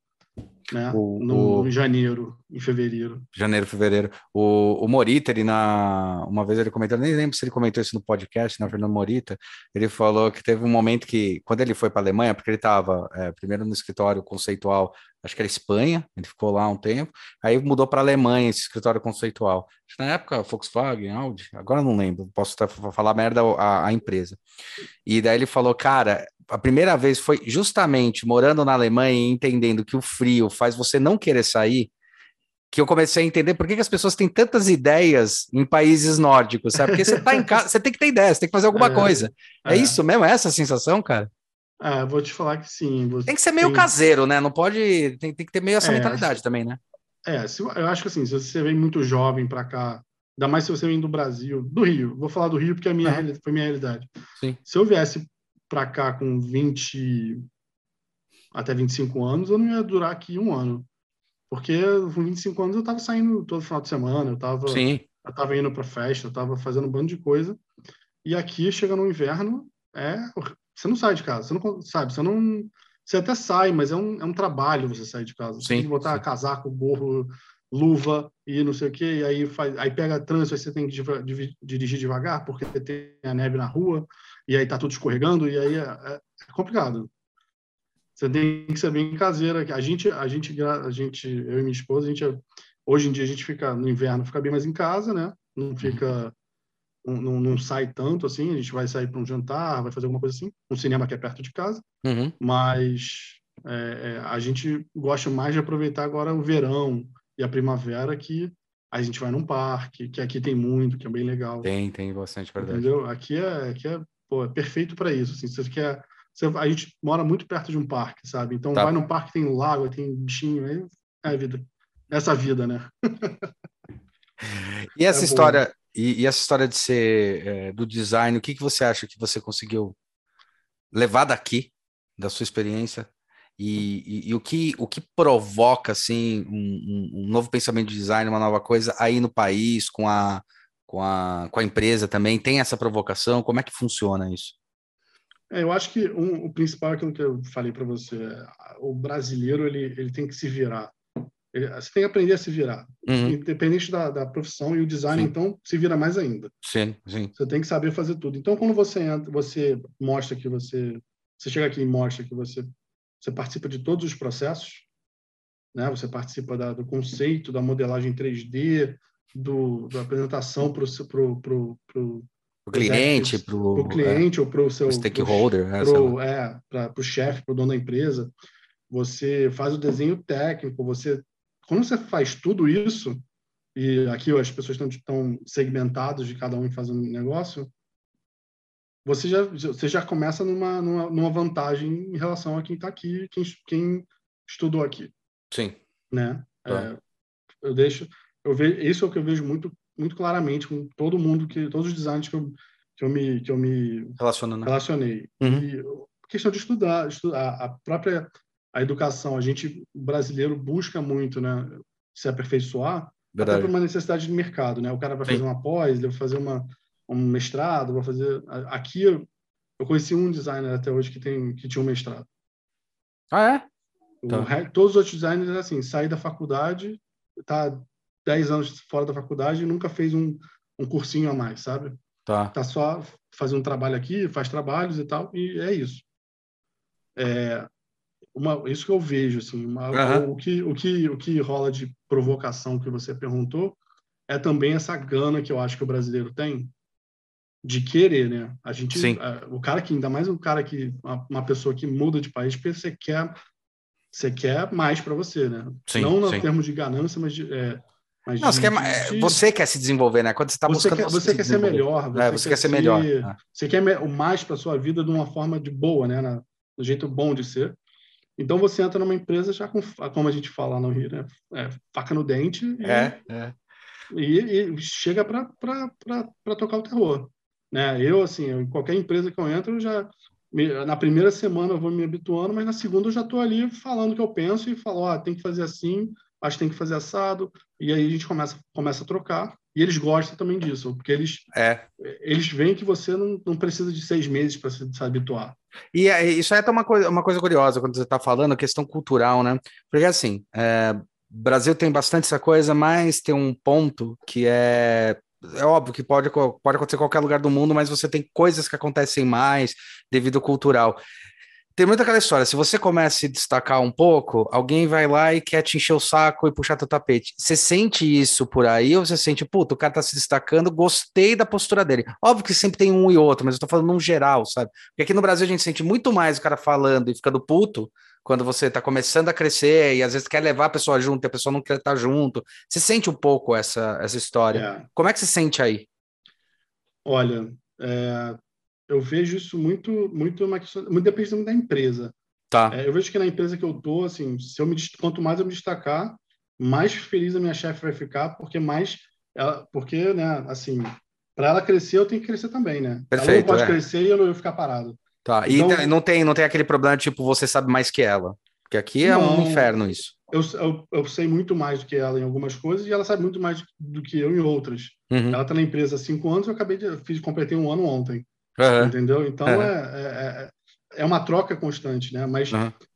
né? O- no, o- em janeiro, em fevereiro. Janeiro, fevereiro. O, o Morita, ele na. Uma vez ele comentou, nem lembro se ele comentou isso no podcast? O Fernando Morita. Ele falou que teve um momento que, quando ele foi para a Alemanha, porque ele estava primeiro no escritório conceitual, acho que era Espanha, ele ficou lá um tempo, aí mudou para Alemanha esse escritório conceitual. Acho que na época, Volkswagen, Audi, agora não lembro, posso até falar merda a, a empresa. E daí ele falou, cara, a primeira vez foi justamente morando na Alemanha e entendendo que o frio faz você não querer sair, que eu comecei a entender por que, que as pessoas têm tantas ideias em países nórdicos, sabe? Porque você tá em casa, você tem que ter ideia, você tem que fazer alguma É, coisa. É, É. isso mesmo? É essa a sensação, cara? É, vou te falar que sim. você Tem que ser meio tem- caseiro, né? Não pode. Tem, tem que ter meio essa É. mentalidade também, né? É, se, eu acho que assim, se você vem muito jovem para cá, ainda mais se você vem do Brasil, do Rio, vou falar do Rio porque é a minha, reali- foi minha realidade. Sim. Se eu viesse para cá com 20 até 25 anos, eu não ia durar aqui um ano. Porque com 25 anos eu estava saindo todo final de semana, eu estava Sim. eu tava indo para festa, eu estava fazendo um bando de coisa. E aqui, chega no inverno, é você não sai de casa, você não sabe, você não você até sai, mas é um, é um trabalho você sair de casa. Você Sim, tem que botar sim. casaco, gorro, luva e não sei o quê, e aí faz, aí pega trânsito, aí você tem que diva- divi- dirigir devagar porque tem a neve na rua e aí tá tudo escorregando e aí é, é- é complicado. Você tem que ser bem caseira. A gente, a gente, a gente, eu e minha esposa, a gente é- hoje em dia a gente fica no inverno, fica bem mais em casa, né? Não fica não, não, não sai tanto assim, a gente vai sair para um jantar, vai fazer alguma coisa assim, um cinema que é perto de casa, Uhum. mas é, é, a gente gosta mais de aproveitar agora o verão e a primavera que a gente vai num parque, que aqui tem muito, que é bem legal, Tem, tem bastante verdade. entendeu? Aqui é, aqui é, pô, é perfeito para isso, assim, você quer, você, a gente mora muito perto de um parque, sabe? Então Tá. vai num parque tem lago, tem bichinho, aí é a vida, essa vida, né? E essa É história, e, e essa história de ser é, do design, o que, que você acha que você conseguiu levar daqui, da sua experiência? E, e- e o, que, o que provoca assim um, um- novo pensamento de design, uma nova coisa aí no país, com a, com a, com a empresa também? Tem essa provocação? Como é que funciona isso? É, eu acho que um- o principal é aquilo que eu falei para você. O brasileiro ele, ele tem que se virar. Ele- você tem que aprender a se virar, Uhum. independente da, da profissão. E o design, Sim. então, se vira mais ainda. Sim, sim. Você tem que saber fazer tudo. Então, quando você entra, você mostra que você, você chega aqui e mostra que você, você participa de todos os processos, né? Você participa da, do conceito, da modelagem 3D, do, da apresentação para o pro, pro, pro, O cliente, para o cliente ou para o seu stakeholder, é, pro, é, para o chefe, para o dono da empresa. você faz o desenho técnico, você quando você faz tudo isso e aqui as pessoas estão, estão segmentadas de cada um fazendo um negócio, você já você já começa numa, numa, numa vantagem em relação a quem está aqui, quem, quem estudou aqui. Sim. Né? Tá. É, eu deixo eu vejo isso é o que eu vejo muito muito claramente com todo mundo que todos os designers que eu que eu me que eu me Relacionando. relacionei uhum. e questão de estudar, estudar a própria a educação a gente brasileiro busca muito né se aperfeiçoar Verdade. até por uma necessidade de mercado né o cara vai Sim. fazer uma pós ele vai fazer uma um mestrado vai fazer aqui eu, conheci um designer até hoje que tem que tinha um mestrado ah é Tá. Todos os outros designers, assim, sair da faculdade, tá 10 anos fora da faculdade e nunca fez um, um cursinho a mais, sabe? Tá. Tá só fazendo um trabalho aqui, faz trabalhos e tal, e é isso. É, uma, isso que eu vejo, assim, uma, uhum. o, que, o, que, o que rola de provocação que você perguntou é também essa gana que eu acho que o brasileiro tem de querer, né? A gente. A, o cara que, ainda mais um cara que, uma, uma pessoa que muda de país, porque você quer você quer mais para você, né? Sim, Não no termos de ganância, mas de. É, mas não, de, você, quer, de, você quer se desenvolver, né? Quando você está buscando. Quer, você, quer ser melhor. Você, é, você quer, ser, ser melhor. É. Você quer o mais para sua vida de uma forma de boa, né? Na, do jeito bom de ser. Então você entra numa empresa já com, como a gente fala no Rio, né? É, faca no dente. E, é, é. E, e chega para tocar o terror. Né? Eu, assim, em qualquer empresa que eu entro, eu já na primeira semana eu vou me habituando, mas na segunda eu já estou ali falando o que eu penso e falo, ah, tem que fazer assim, acho que tem que fazer assado, e aí a gente começa, começa a trocar, e eles gostam também disso, porque eles, é. eles veem que você não, não precisa de seis meses para se, se, habituar. E é, isso é até uma coisa, uma coisa curiosa quando você está falando, a questão cultural, né? Porque assim, é, Brasil tem bastante essa coisa, mas tem um ponto que é é óbvio que pode, pode acontecer em qualquer lugar do mundo, mas você tem coisas que acontecem mais devido ao cultural. Tem muita aquela história, se você começa a se destacar um pouco, alguém vai lá e quer te encher o saco e puxar teu tapete. Você sente isso por aí ou você sente, puta, o cara tá se destacando, gostei da postura dele. Óbvio que sempre tem um e outro, mas eu tô falando num geral, sabe? Porque aqui no Brasil a gente sente muito mais o cara falando e ficando puto quando você está começando a crescer e às vezes quer levar a pessoa junto e a pessoa não quer estar junto. Você sente um pouco essa, essa história. É. Como é que você sente aí? Olha, é, eu vejo isso muito, muito, uma questão, muito depende da empresa. Tá. É, eu vejo que na empresa que eu tô, assim, se eu me, quanto mais eu me destacar, mais feliz a minha chefe vai ficar, porque mais, ela, porque, né, assim, para ela crescer, eu tenho que crescer também, né? Perfeito, ela não pode é. crescer e eu não vou ficar parado. Tá, e então, não, tem, não tem aquele problema tipo, você sabe mais que ela. Porque aqui é não, um inferno isso. Eu, eu, eu, sei muito mais do que ela em algumas coisas e ela sabe muito mais do que eu em outras. Uhum. Ela está na empresa há cinco anos, eu acabei de fiz, completei um ano ontem. Uhum. Entendeu? Então uhum. é, é, é, uma troca constante, né? Mas,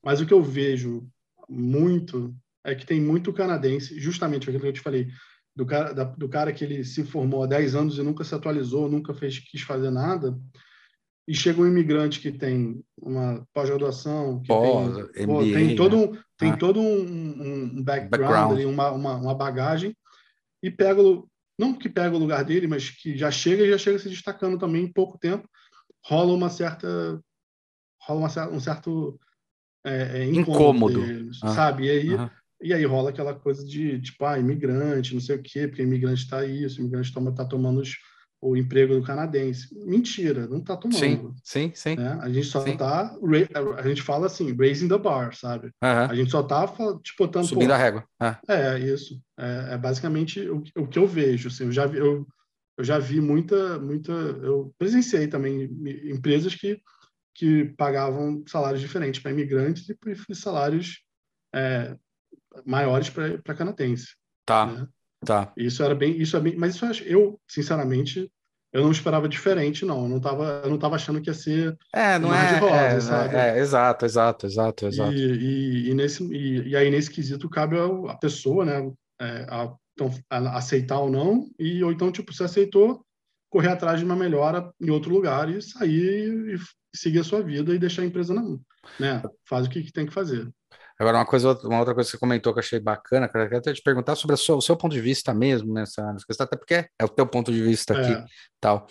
mas o que eu vejo muito é que tem muito canadense, justamente aquilo que eu te falei, do cara, da, do cara que ele se formou há 10 anos e nunca se atualizou, nunca fez, quis fazer nada e chega um imigrante que tem uma pós-graduação, que Pós, tem, pô, tem todo um, tem ah. todo um, um background, background. Ali, uma, uma, uma, bagagem, e pega, não que pega o lugar dele, mas que já chega e já chega se destacando também em pouco tempo, rola uma certa rola uma, um certo é, é incômodo, dele, ah. sabe? E aí, e aí rola aquela coisa de, tipo, ah, imigrante, não sei o quê, porque imigrante está isso, imigrante está toma, tá tomando os, o emprego do canadense. Mentira, não está tomando. Sim, sim, sim. Né? A gente só está, a gente fala assim, raising the bar, sabe? Uhum. A gente só está tipo, subindo pô, a régua. É, é isso. É, é basicamente o, o, que eu vejo. Assim, eu já vi, eu, eu já vi muita, muita, eu presenciei também empresas que que pagavam salários diferentes para imigrantes e salários é, maiores para canadense. Tá. Né? Tá. Isso era bem, isso é bem, mas isso eu, sinceramente, eu não esperava diferente, não. Eu não estava eu não tava achando que ia ser é, não é, rosa, é, sabe? É, exato, exato, exato, exato. E, e, e nesse, e, e, aí, nesse quesito, cabe a pessoa, né, é, a, então, a aceitar ou não, e, ou então, tipo, se aceitou, correr atrás de uma melhora em outro lugar e sair e seguir a sua vida e deixar a empresa na mão, né? Faz o que, que tem que fazer. Agora, uma coisa, uma outra coisa que você comentou que eu achei bacana, cara, eu quero até te perguntar sobre sua, o seu ponto de vista mesmo nessa, questão, até porque é o teu ponto de vista aqui é. tal.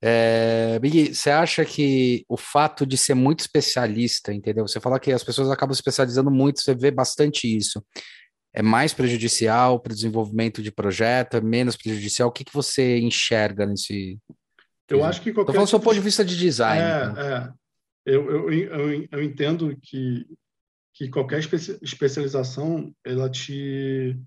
É, Big, você acha que o fato de ser muito especialista, entendeu? Você fala que as pessoas acabam especializando muito, você vê bastante isso. É mais prejudicial para o desenvolvimento de projeto, é menos prejudicial? O que, que você enxerga nesse. Eu acho que qualquer. Estou falando do seu ponto de vista de design. É, então. é. Eu, eu, eu, eu entendo que que qualquer especialização ela te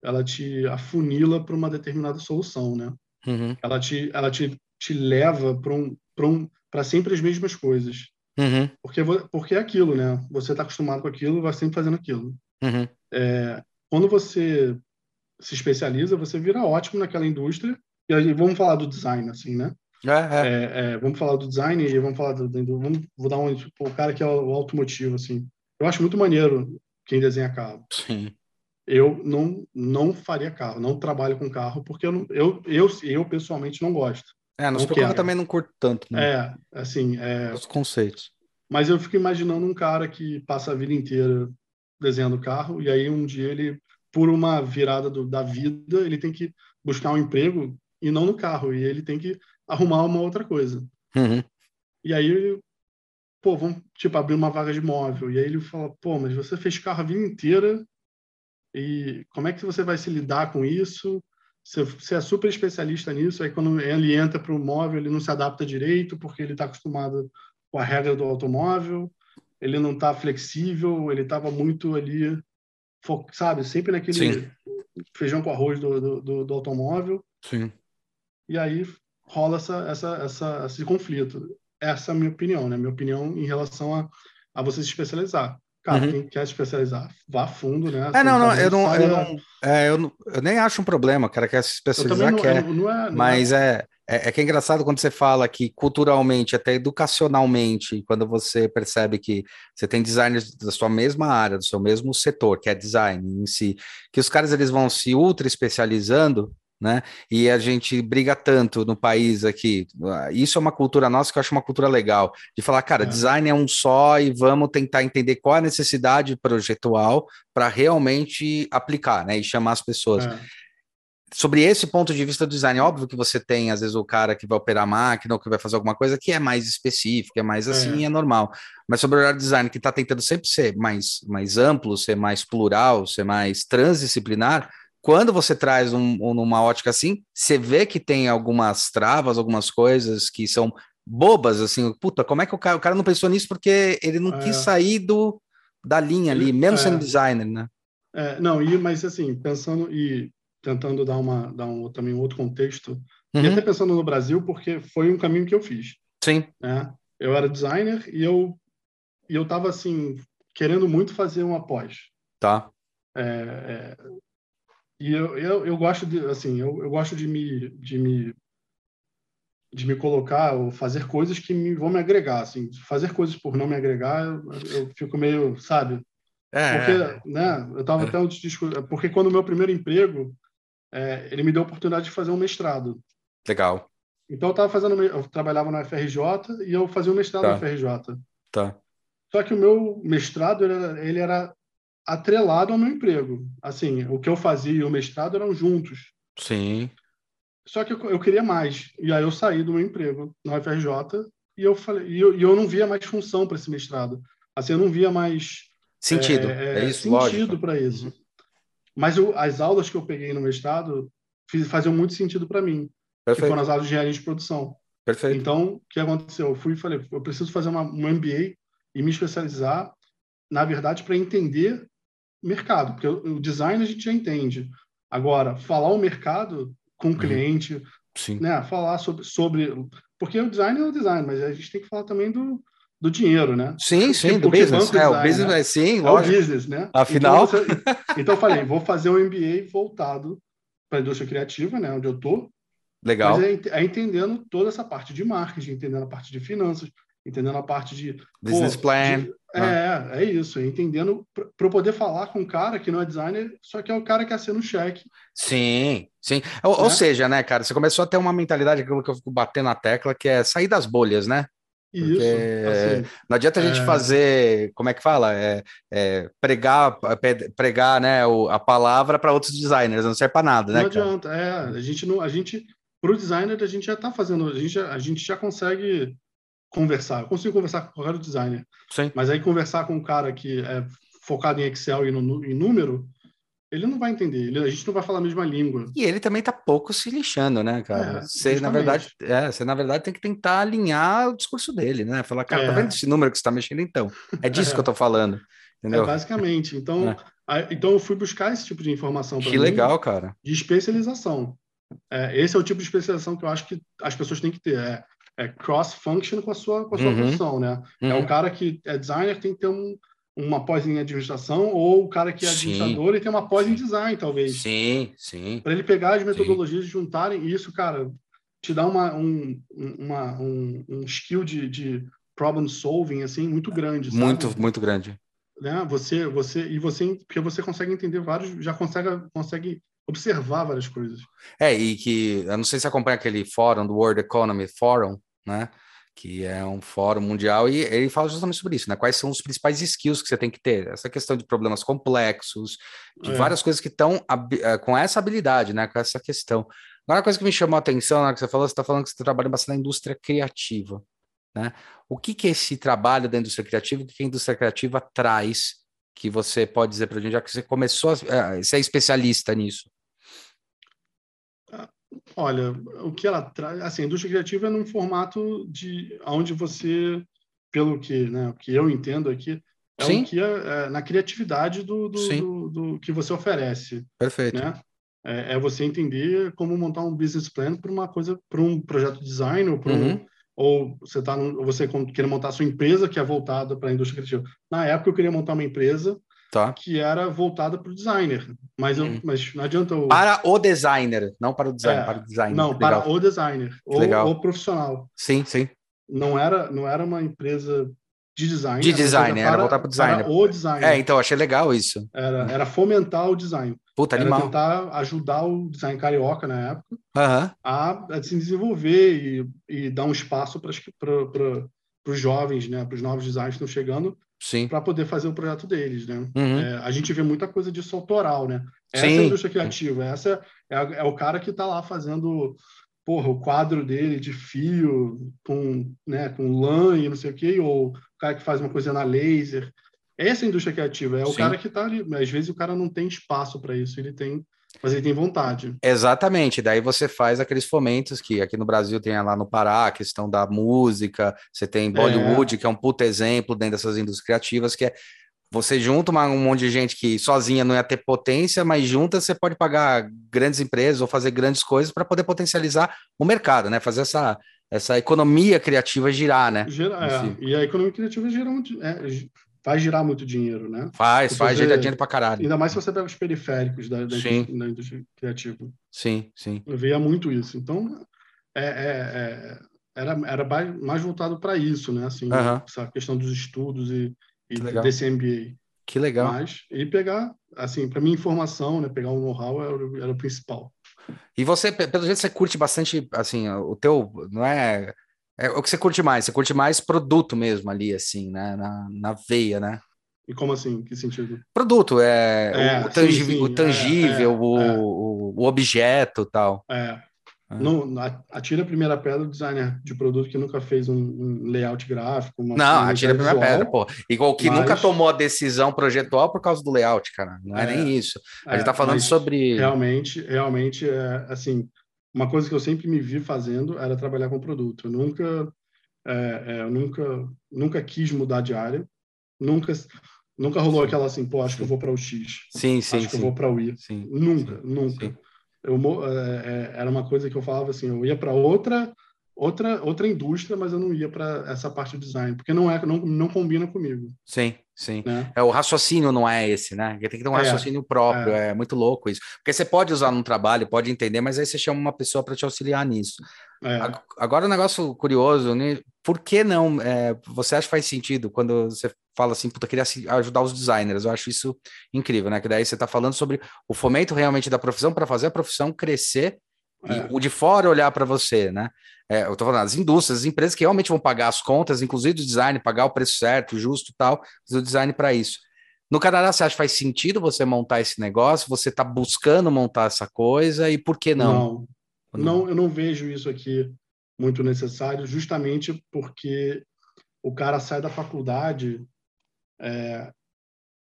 ela te afunila para uma determinada solução, né? Uhum. Ela te ela te, te leva para um para um sempre as mesmas coisas. Uhum. Porque porque é aquilo, né? Você está acostumado com aquilo, vai sempre fazendo aquilo. Uhum. É, quando você se especializa, você vira ótimo naquela indústria. E aí, vamos falar do design, assim, né? É, é. É, é vamos falar do design e vamos falar do, do vamos, vou dar um tipo, o cara que é o, o automotivo, assim. Eu acho muito maneiro quem desenha carro. Sim. Eu não, não faria carro, não trabalho com carro, porque eu, eu, eu, eu pessoalmente não gosto. É, nos eu também não curto tanto. Né? É, assim. É... Os conceitos. Mas eu fico imaginando um cara que passa a vida inteira desenhando carro, e aí um dia ele, por uma virada do, da vida, ele tem que buscar um emprego e não no carro, e ele tem que arrumar uma outra coisa. Uhum. E aí pô, vamos, tipo, abrir uma vaga de móvel. E aí ele fala, pô, mas você fez carro a vida inteira e como é que você vai se lidar com isso? Você, você é super especialista nisso, aí quando ele entra para o móvel, ele não se adapta direito porque ele está acostumado com a regra do automóvel, ele não está flexível, ele estava muito ali, sabe, sempre naquele Sim. feijão com arroz do, do, do, automóvel. Sim. E aí rola essa, essa, essa, esse conflito essa é a minha opinião, né? Minha opinião em relação a, a você se especializar. Cara, uhum. quem quer se especializar, vá a fundo, né? É, não, não, eu não, eu não, é, eu não, eu nem acho um problema, cara, quer se especializar, não, quer, não é, mas é, é, é, que é engraçado quando você fala que culturalmente, até educacionalmente, quando você percebe que você tem designers da sua mesma área, do seu mesmo setor, que é design em si, que os caras eles vão se ultra especializando, né? E a gente briga tanto no país aqui. Isso é uma cultura nossa que eu acho uma cultura legal, de falar, cara, é. design é um só e vamos tentar entender qual a necessidade projetual para realmente aplicar, né? E chamar as pessoas. É. Sobre esse ponto de vista do design, óbvio que você tem, às vezes, o cara que vai operar a máquina ou que vai fazer alguma coisa que é mais específica, é mais assim, é, é normal. Mas sobre o design, que está tentando sempre ser mais, mais amplo, ser mais plural, ser mais transdisciplinar, quando você traz um, um, uma ótica assim, você vê que tem algumas travas, algumas coisas que são bobas, assim, puta, como é que o cara, o cara não pensou nisso porque ele não é. quis sair do, da linha ali, mesmo é. sendo designer, né? É, não, e, mas assim, pensando e tentando dar, uma, dar um, também um outro contexto, uhum. e até pensando no Brasil, porque foi um caminho que eu fiz. Sim. Né? Eu era designer e eu, e eu tava, assim, querendo muito fazer uma pós. Tá. É, é, e eu, eu, eu gosto de assim eu, eu gosto de me de me de me colocar ou fazer coisas que me, vão me agregar assim fazer coisas por não me agregar eu, eu fico meio sabe é, porque é. né eu tava é. até um porque quando o meu primeiro emprego é, ele me deu a oportunidade de fazer um mestrado legal então eu tava fazendo eu trabalhava na FRJ e eu fazia um mestrado tá. na FRJ tá só que o meu mestrado ele era, ele era atrelado ao meu emprego. Assim, o que eu fazia e o mestrado eram juntos. Sim. Só que eu, eu queria mais. E aí eu saí do meu emprego na UFRJ e eu falei, e eu, e eu não via mais função para esse mestrado. Assim, eu não via mais sentido. É, é isso, sentido para isso. Uhum. Mas eu, as aulas que eu peguei no mestrado fiz, faziam muito sentido para mim. Perfeito. Que foram as aulas de engenharia de produção. Perfeito. Então, o que aconteceu? Eu fui e falei, eu preciso fazer uma, um MBA e me especializar, na verdade, para entender mercado, porque o design a gente já entende. Agora, falar o mercado com o uhum. cliente, Sim. né? Falar sobre, sobre. Porque o design é o design, mas a gente tem que falar também do, do dinheiro, né? Sim, sim, do business. É, o business né? é sim, é lógico. o business, né? Afinal. Então, você, então eu falei, vou fazer um MBA voltado para a indústria criativa, né? Onde eu tô. Legal. Mas é, é, entendendo toda essa parte de marketing, entendendo a parte de finanças, entendendo a parte de business pô, plan. De, é, é isso, entendendo para eu poder falar com um cara que não é designer, só que é o cara que assina o cheque. Sim, sim. Ou, né? ou, seja, né, cara, você começou a ter uma mentalidade, aquilo que eu fico batendo na tecla, que é sair das bolhas, né? Isso, assim, não adianta a gente é... fazer, como é que fala? É, é pregar, pregar né, a palavra para outros designers, não serve para nada, né? Não adianta, é, a gente não, a gente, para o designer, a gente já está fazendo, a gente, a gente já consegue conversar, eu consigo conversar com qualquer designer, Sim. mas aí conversar com um cara que é focado em Excel e no, em número, ele não vai entender, ele, a gente não vai falar a mesma língua. E ele também tá pouco se lixando, né, cara? É, você, na verdade, é, você, na verdade, tem que tentar alinhar o discurso dele, né? Falar, cara, tá é. tá vendo esse número que você tá mexendo então? É disso é. que eu tô falando. Entendeu? É, basicamente. Então, é. então eu fui buscar esse tipo de informação. Que mim, legal, cara. De especialização. Esse é o tipo de especialização que eu acho que as pessoas têm que ter. É, é cross-function com a sua, com a sua uhum. função, né? Uhum. É o cara que é designer tem que ter um, uma pós em administração, ou o cara que é administrador e tem uma pós em design, talvez. Sim, sim. Para ele pegar as metodologias e juntarem isso, cara, te dá uma, um, uma, um, um skill de, de problem solving assim muito grande. Sabe? Muito, muito grande. Né? Você, você e você, porque você consegue entender vários, já consegue, consegue observar várias coisas. É e que eu não sei se acompanha aquele fórum do World Economy Forum, né? que é um fórum mundial, e ele fala justamente sobre isso, né? Quais são os principais skills que você tem que ter? Essa questão de problemas complexos, de é. várias coisas que estão eh, com essa habilidade, né? Com essa questão. Agora, uma coisa que me chamou a atenção, né, que você falou, você está falando que você trabalha bastante na indústria criativa, né? O que, que é esse trabalho da indústria criativa, o que a indústria criativa traz, que você pode dizer para a gente, já que você começou, a, eh, você é especialista nisso? Olha, o que ela traz, assim, a indústria criativa é num formato de onde você, pelo que, né, o que eu entendo aqui, é Sim. o que é, é na criatividade do, do, do, do, que você oferece. Perfeito. Né? É, é, você entender como montar um business plan para uma coisa, para um projeto de design ou para uhum. um, ou você tá no, você quer montar a sua empresa que é voltada para a indústria criativa. Na época eu queria montar uma empresa tá. que era voltada para o designer. Mas, eu, hum. mas não adianta. Eu... Para o designer, não para o designer, é, para o designer. Não, para o designer, ou o profissional. Sim, sim. Não era, não era uma empresa de design. De design, era, voltar para o designer. o designer. É, então, achei legal isso. Era, era fomentar o design. Puta, era animal. tentar ajudar o design carioca na época uhum. a, a, se desenvolver e, e dar um espaço para os jovens, né, para os novos designers que estão chegando, para poder fazer o projeto deles, né? Uhum. É, a gente vê muita coisa disso autoral, né? Essa Sim. é a indústria criativa, essa é, é o cara que está lá fazendo porra, o quadro dele de fio com, né, com lã e não sei o quê, ou o cara que faz uma coisa na laser. Essa é a indústria criativa, é o Sim. cara que está ali. Às vezes o cara não tem espaço para isso, ele tem mas ele tem vontade. Exatamente. Daí você faz aqueles fomentos que aqui no Brasil tem lá no Pará, a questão da música, você tem Bollywood, é. que é um puto exemplo dentro dessas indústrias criativas, que é você junta uma, um monte de gente que sozinha não ia ter potência, mas junta você pode pagar grandes empresas ou fazer grandes coisas para poder potencializar o mercado, né? Fazer essa, essa economia criativa girar, né? Girar, é. E a economia criativa gira é, faz girar muito dinheiro, né? Faz, faz, gira dinheiro pra caralho. Ainda mais se você pega os periféricos da, da, indústria, da indústria, criativa. Sim, sim. Eu via muito isso. Então, é, é, é era, era mais voltado para isso, né? Assim, essa questão dos estudos e, e desse MBA. Que legal. Mas, e pegar, assim, para mim, informação, né? Pegar o know-how era, era o principal. E você, pelo jeito, você curte bastante, assim, o teu, não é é o que você curte mais? Você curte mais produto mesmo ali, assim, né? Na, na veia, né? E como assim? Que sentido? Produto, é, é o, tangível, sim, sim. o, tangível é, o, é. o, o, objeto tal. É. é. Não, atira a primeira pedra do designer de produto que nunca fez um, um layout gráfico. não, atira a primeira visual, pedra, pô. Igual que mas... nunca tomou a decisão projetual por causa do layout, cara. Não é, é nem isso. A gente tá falando sobre. Realmente, realmente, é assim uma coisa que eu sempre me vi fazendo era trabalhar com produto. Eu nunca, é, é, eu nunca, nunca quis mudar de área. Nunca, nunca rolou aquela assim, pô, acho que eu vou para o X. Sim, sim. Acho que eu vou para o Y. Sim, nunca, sim, nunca. Sim. Eu, é, é, era uma coisa que eu falava assim, eu ia para outra outra outra indústria, mas eu não ia para essa parte do design, porque não é não, não combina comigo. Sim, sim. Né? É o raciocínio não é esse, né? Tem que ter um é, raciocínio próprio, é. é. muito louco isso. Porque você pode usar no trabalho, pode entender, mas aí você chama uma pessoa para te auxiliar nisso. É. Agora, um negócio curioso, né? Por que não? É, você acha que faz sentido quando você fala assim, puta, queria ajudar os designers? Eu acho isso incrível, né? Que daí você está falando sobre o fomento realmente da profissão para fazer a profissão crescer É. o de fora olhar para você, né? É, eu tô falando, as indústrias, as empresas que realmente vão pagar as contas, inclusive do design, pagar o preço certo, justo e tal, o design para isso. No Canadá, você acha que faz sentido você montar esse negócio? Você está buscando montar essa coisa e por que não? não? Não, eu não vejo isso aqui muito necessário, justamente porque o cara sai da faculdade, é,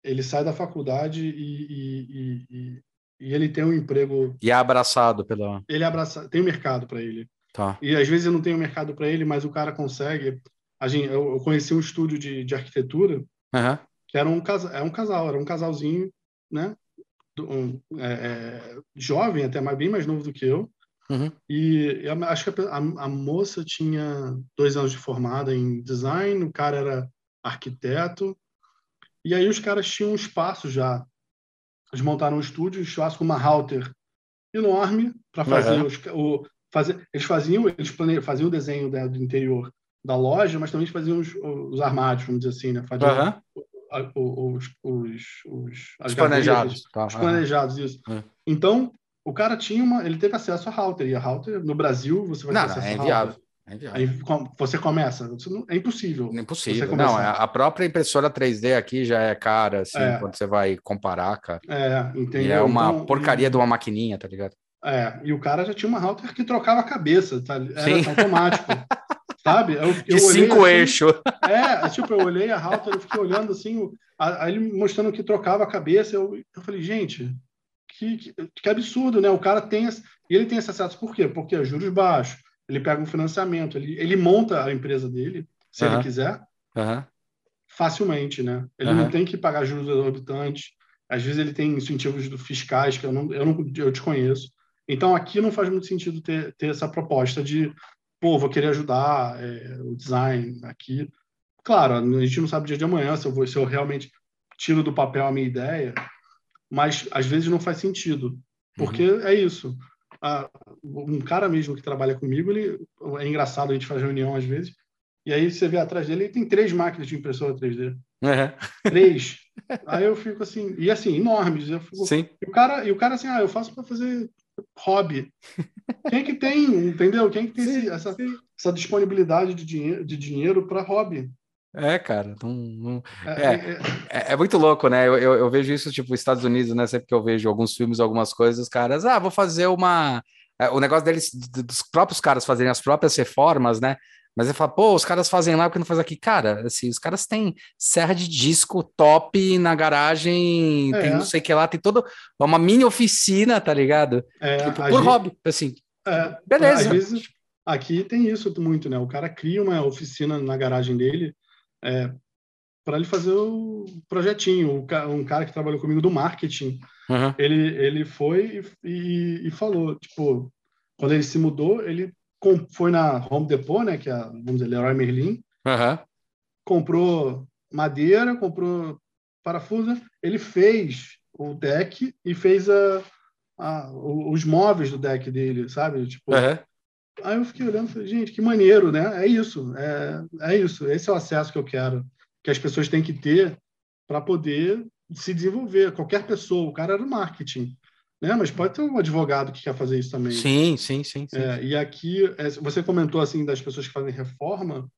ele sai da faculdade e, e, e, e, ele tem um emprego. E é abraçado pela. Ele é abraçado, tem um mercado para ele. Tá. E às vezes eu não tenho um mercado para ele, mas o cara consegue. A gente, eu, conheci um estúdio de, de arquitetura. Uhum que era um, casal, era um casal, era um casalzinho, né? Um, é, é, jovem, até mais, bem mais novo do que eu. Uhum. E eu acho que a, a, moça tinha dois anos de formada em design, o cara era arquiteto. E aí os caras tinham um espaço já. Eles montaram um estúdio, espaço com uma router enorme para fazer, uhum. os, o, fazer. Eles faziam, eles plane, faziam o desenho né, do interior da loja, mas também faziam os, os armários, vamos dizer assim, né? Faziam uhum os, os, os, os planejados. Tá, os planejados, isso. É. Então, o cara tinha uma. Ele teve acesso a router. E a router, no Brasil, você vai não, ter acesso é inviável. É Aí você começa, é impossível. É impossível. Não, é, a própria impressora 3D aqui já é cara, assim, é. quando você vai comparar, cara. É, entendeu? E é uma então, porcaria e... de uma maquininha, tá ligado? É, e o cara já tinha uma router que trocava a cabeça, tá? Era Sim. automático. sabe? Eu, de cinco assim, eixos. É, tipo, eu olhei a router, eu fiquei olhando assim, aí ele mostrando que trocava a cabeça, eu, eu falei, gente, que, que, que absurdo, né? O cara tem, ele tem esse acesso, por quê? Porque é juros baixos, ele pega um financiamento, ele, ele monta a empresa dele, se ele quiser, facilmente, né? Ele não tem que pagar juros exorbitantes, às vezes ele tem incentivos fiscais que eu não, eu não eu desconheço. Então aqui não faz muito sentido ter, ter essa proposta de pô, vou querer ajudar é, o design aqui. Claro, a gente não sabe o dia de amanhã se eu, vou, se eu realmente tiro do papel a minha ideia, mas às vezes não faz sentido, porque uhum. é isso. Ah, um cara mesmo que trabalha comigo, ele é engraçado, a gente faz reunião às vezes, e aí você vê atrás dele, ele tem três máquinas de impressora 3D. Uhum. Três. aí eu fico assim, e assim, enormes. Eu fico, Sim. E o cara, e o cara assim, ah, eu faço para fazer hobby. Quem que tem, entendeu? Quem que tem sim, essa, essa disponibilidade de dinheiro, de dinheiro para hobby? É, cara, não, não... É, é, é, é, é, muito louco, né? Eu, eu, eu, vejo isso, tipo, Estados Unidos, né? Sempre que eu vejo alguns filmes, algumas coisas, os caras, ah, vou fazer uma. É, o negócio deles, dos próprios caras fazerem as próprias reformas, né? Mas ele fala, pô, os caras fazem lá, porque não faz aqui? Cara, assim, os caras têm serra de disco top na garagem, é. tem não sei o que lá, tem toda uma mini oficina, tá ligado? É, tipo, por gente, hobby, assim. É, beleza. Às vezes, aqui tem isso muito, né? O cara cria uma oficina na garagem dele é, para ele fazer o projetinho. Um cara que trabalhou comigo do marketing, uhum. ele, ele foi e, e, falou, tipo, quando ele se mudou, ele foi na Home Depot, né, que é, vamos dizer, Leroy Merlin, uhum. comprou madeira, comprou parafuso, ele fez o deck e fez a, a os móveis do deck dele, sabe? Tipo, uhum. Aí eu fiquei olhando e falei, gente, que maneiro, né? É isso, é, é isso, esse é o acesso que eu quero, que as pessoas têm que ter para poder se desenvolver. Qualquer pessoa, o cara era do marketing. Né? Mas pode ter um advogado que quer fazer isso também. Sim, sim, sim. sim. É, e aqui, é, você comentou assim das pessoas que fazem reforma,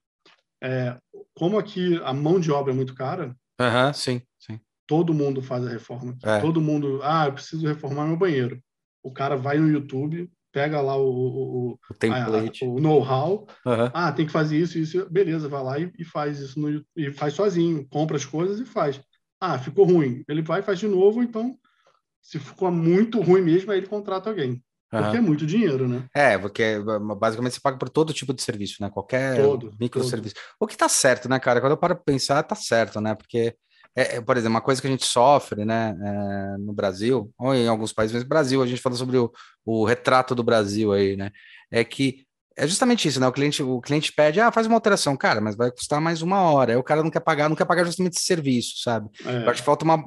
é, como aqui a mão de obra é muito cara. Aham, sim, sim. Todo mundo faz a reforma. É. Todo mundo, ah, eu preciso reformar meu banheiro. O cara vai no YouTube, pega lá o, o, o template, o know-how. Uhum. Ah, tem que fazer isso, isso, beleza, vai lá e, e faz isso no, e faz sozinho, compra as coisas e faz. Ah, ficou ruim. Ele vai e faz de novo, então se ficou muito ruim mesmo, aí ele contrata alguém. Porque uhum. é muito dinheiro, né? É, porque basicamente você paga por todo tipo de serviço, né? Qualquer todo, microserviço. Todo. O que tá certo, né, cara? Quando eu paro pra pensar, tá certo, né? Porque, é, é, por exemplo, uma coisa que a gente sofre, né, é, no Brasil, ou em alguns países, mas no Brasil, a gente fala sobre o, o retrato do Brasil aí, né? É que é justamente isso, né? O cliente, o cliente pede, ah, faz uma alteração, cara, mas vai custar mais uma hora. Aí o cara não quer pagar, não quer pagar justamente esse serviço, sabe? É. Eu acho que falta uma,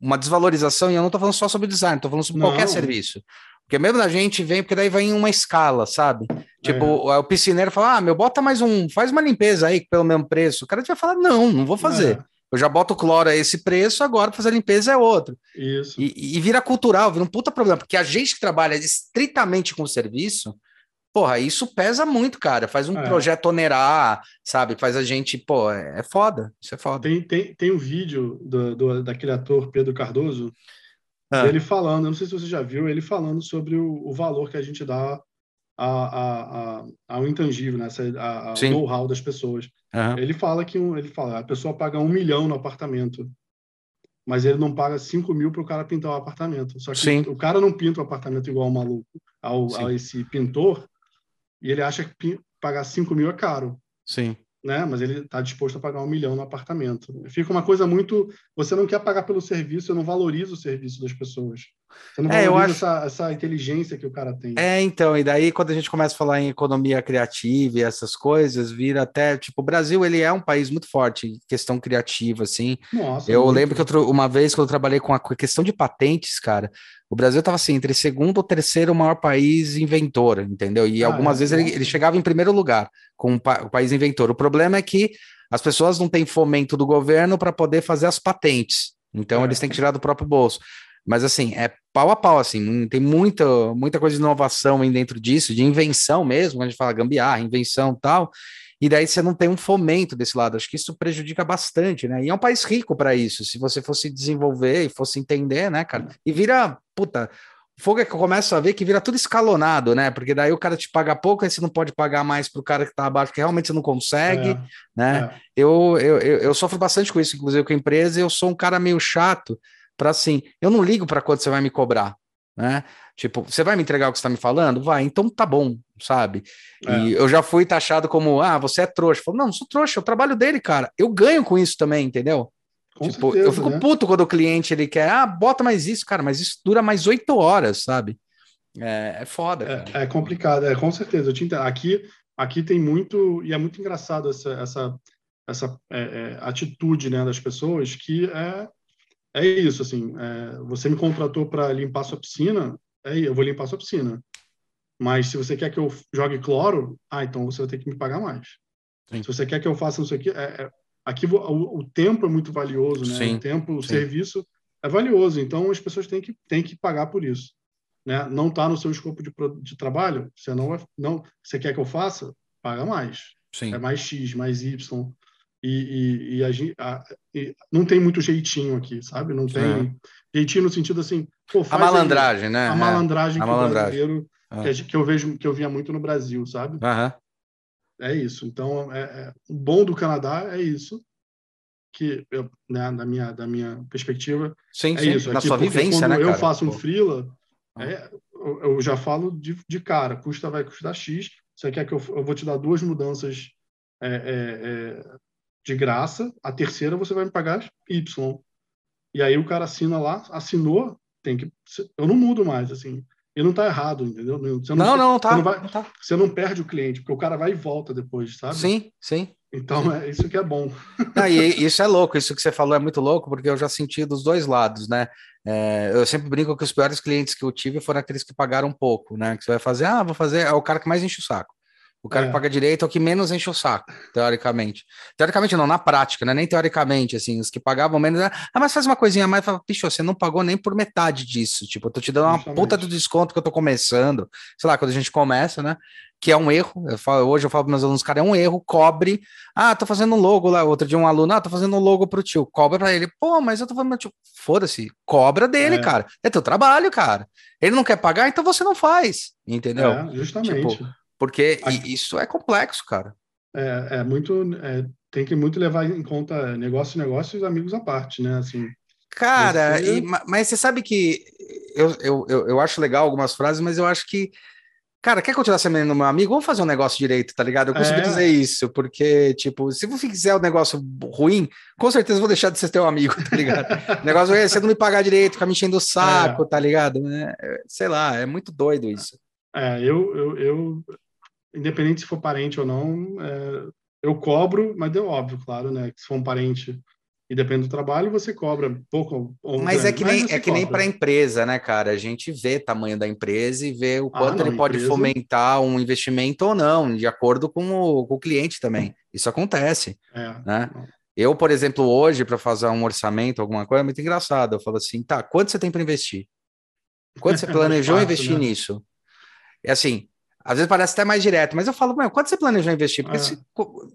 uma desvalorização, e eu não tô falando só sobre design, tô falando sobre não. qualquer serviço. Porque mesmo da gente vem, porque daí vai em uma escala, sabe? Tipo, é. o piscineiro fala, ah, meu, bota mais um, faz uma limpeza aí pelo mesmo preço. O cara vai falar, não, não vou fazer. É. eu já boto cloro a esse preço, agora para fazer a limpeza é outro. Isso. E, e, vira cultural, vira um puta problema, porque a gente que trabalha estritamente com serviço, porra, isso pesa muito, cara. Faz um é. projeto onerar, sabe? Faz a gente, pô, é, é foda. Isso é foda. Tem, tem, tem um vídeo do, do daquele ator Pedro Cardoso, ah. ele falando, não sei se você já viu, ele falando sobre o, o valor que a gente dá a, a, a, ao intangível, né? a, a know-how das pessoas. Uhum. Ele fala que um, ele fala, a pessoa paga um milhão no apartamento, mas ele não paga cinco mil para o cara pintar o apartamento. Só que Sim. o cara não pinta o apartamento igual ao maluco, ao, ao esse pintor, e ele acha que pagar cinco mil é caro. Sim né? Mas ele está disposto a pagar um milhão no apartamento. Fica uma coisa muito. Você não quer pagar pelo serviço, você não valoriza o serviço das pessoas. Você não é, valoriza acho... essa, essa inteligência que o cara tem. É, então, e daí quando a gente começa a falar em economia criativa e essas coisas, vira até, tipo, o Brasil, ele é um país muito forte em questão criativa, assim. Nossa, eu muito. lembro que eu, uma vez que eu trabalhei com a questão de patentes, cara, o Brasil estava assim, entre segundo ou terceiro maior país inventor, entendeu? E ah, algumas é, vezes ele, ele, chegava em primeiro lugar com o, pa o país inventor. O problema é que as pessoas não têm fomento do governo para poder fazer as patentes. Então é. eles têm que tirar do próprio bolso. Mas assim, é pau a pau, assim, tem muita, muita coisa de inovação aí dentro disso, de invenção mesmo, a gente fala gambiarra, invenção tal, e daí você não tem um fomento desse lado. Acho que isso prejudica bastante, né? E é um país rico para isso, se você fosse desenvolver e fosse entender, né, cara? E vira, puta, fogo é que eu começo a ver que vira tudo escalonado, né? Porque daí o cara te paga pouco, aí você não pode pagar mais para o cara que está abaixo, que realmente você não consegue, é, né? É. Eu, eu, eu, eu, sofro bastante com isso, inclusive com a empresa, eu sou um cara meio chato para assim, eu não ligo para quanto você vai me cobrar, né? Tipo, você vai me entregar o que você está me falando? Vai, então tá bom, sabe? É. E eu já fui taxado como, ah, você é trouxa. Eu falo, não, não sou trouxa, é o trabalho dele, cara. Eu ganho com isso também, entendeu? Com tipo, certeza, eu fico né? puto quando o cliente ele quer, ah, bota mais isso, cara, mas isso dura mais oito horas, sabe? É, é foda. É, é, complicado, é com certeza. Eu te entendo. Aqui, aqui tem muito, e é muito engraçado essa, essa, essa é, é atitude né, das pessoas que é, é isso, assim, é, você me contratou para limpar sua piscina, é, eu vou limpar sua piscina. Mas se você quer que eu jogue cloro, ah, então você vai ter que me pagar mais. Sim. Se você quer que eu faça isso aqui, é, é, aqui o, o, tempo é muito valioso, né? Sim. O tempo, o Sim. serviço é valioso. Então as pessoas têm que, têm que pagar por isso. Né? Não está no seu escopo de, de trabalho, você não, não você quer que eu faça, paga mais. É mais X, mais Y. E, e, e, a, a, e, não tem muito jeitinho aqui, sabe? Não tem é. jeitinho no sentido assim. Pô, a malandragem, aí, né? A malandragem, é. a malandragem. brasileiro é. que, que, eu vejo que eu via muito no Brasil, sabe? Uhum. É isso. Então, é, é, o bom do Canadá é isso que eu, né, da minha da minha perspectiva sim, é sim. isso na Aqui, sua vivência né eu cara? faço um freela é, eu, eu, já falo de, de cara custa vai custar x você quer que eu, eu vou te dar duas mudanças é, é, é de graça, a terceira você vai me pagar Y. E aí o cara assina lá, assinou, tem que. Eu não mudo mais, assim. E não está errado, entendeu? Você não, não, não, tá, você não, vai, não tá. Você não perde o cliente, porque o cara vai e volta depois, sabe? Sim, sim. Então, é isso que é bom. Ah, e isso é louco, isso que você falou é muito louco, porque eu já senti dos dois lados, né? É, eu sempre brinco que os piores clientes que eu tive foram aqueles que pagaram pouco, né? Que você vai fazer, ah, vou fazer, é o cara que mais enche o saco. O cara é. que paga direito é o que menos enche o saco, teoricamente. Teoricamente não, na prática, né? Nem teoricamente, assim, os que pagavam menos, ah, mas faz uma coisinha a mais, fala, bicho, você não pagou nem por metade disso, tipo, eu tô te dando uma Justamente. puta do desconto que eu tô começando, sei lá, quando a gente começa, né? Que é um erro, eu falo, hoje eu falo para meus alunos, cara, é um erro, cobre, ah, tô fazendo um logo lá, outro dia um aluno, ah, tô fazendo um logo pro tio, cobra para ele, pô, mas eu tô falando, tio, foda-se, cobra dele, é. cara, é teu trabalho, cara, ele não quer pagar, então você não faz, entendeu? É, justamente. Tipo, porque isso é complexo, cara. É, é muito. É, tem que muito levar em conta negócio, negócio e amigos à parte, né? Assim, cara, você... e, mas você sabe que eu, eu, eu, eu acho legal algumas frases, mas eu acho que. Cara, quer continuar sendo meu amigo? Vamos fazer um negócio direito, tá ligado? Eu costumo é. dizer isso, porque, tipo, se você fizer um negócio ruim, com certeza vou deixar de ser teu amigo, tá ligado? o negócio é você não me pagar direito, ficar me enchendo o saco, é. tá ligado? É, sei lá, é muito doido isso. É, eu, eu, eu, independente se for parente ou não, é, eu cobro, mas é óbvio, claro, né? Que se for um parente e depende do trabalho, você cobra pouco ou Mas grande, é que nem, é que nem para a empresa, né, cara? A gente vê o tamanho da empresa e vê o ah, quanto ah, não, ele pode empresa... fomentar um investimento ou não, de acordo com o, com o cliente também. Isso acontece. É, né? Eu, por exemplo, hoje, para fazer um orçamento, alguma coisa, é muito engraçado. Eu falo assim, tá, quanto você tem para investir? Quanto você planejou fácil, investir né? nisso? É assim, às vezes parece até mais direto, mas eu falo, meu, quanto você planejou investir? Porque é. se,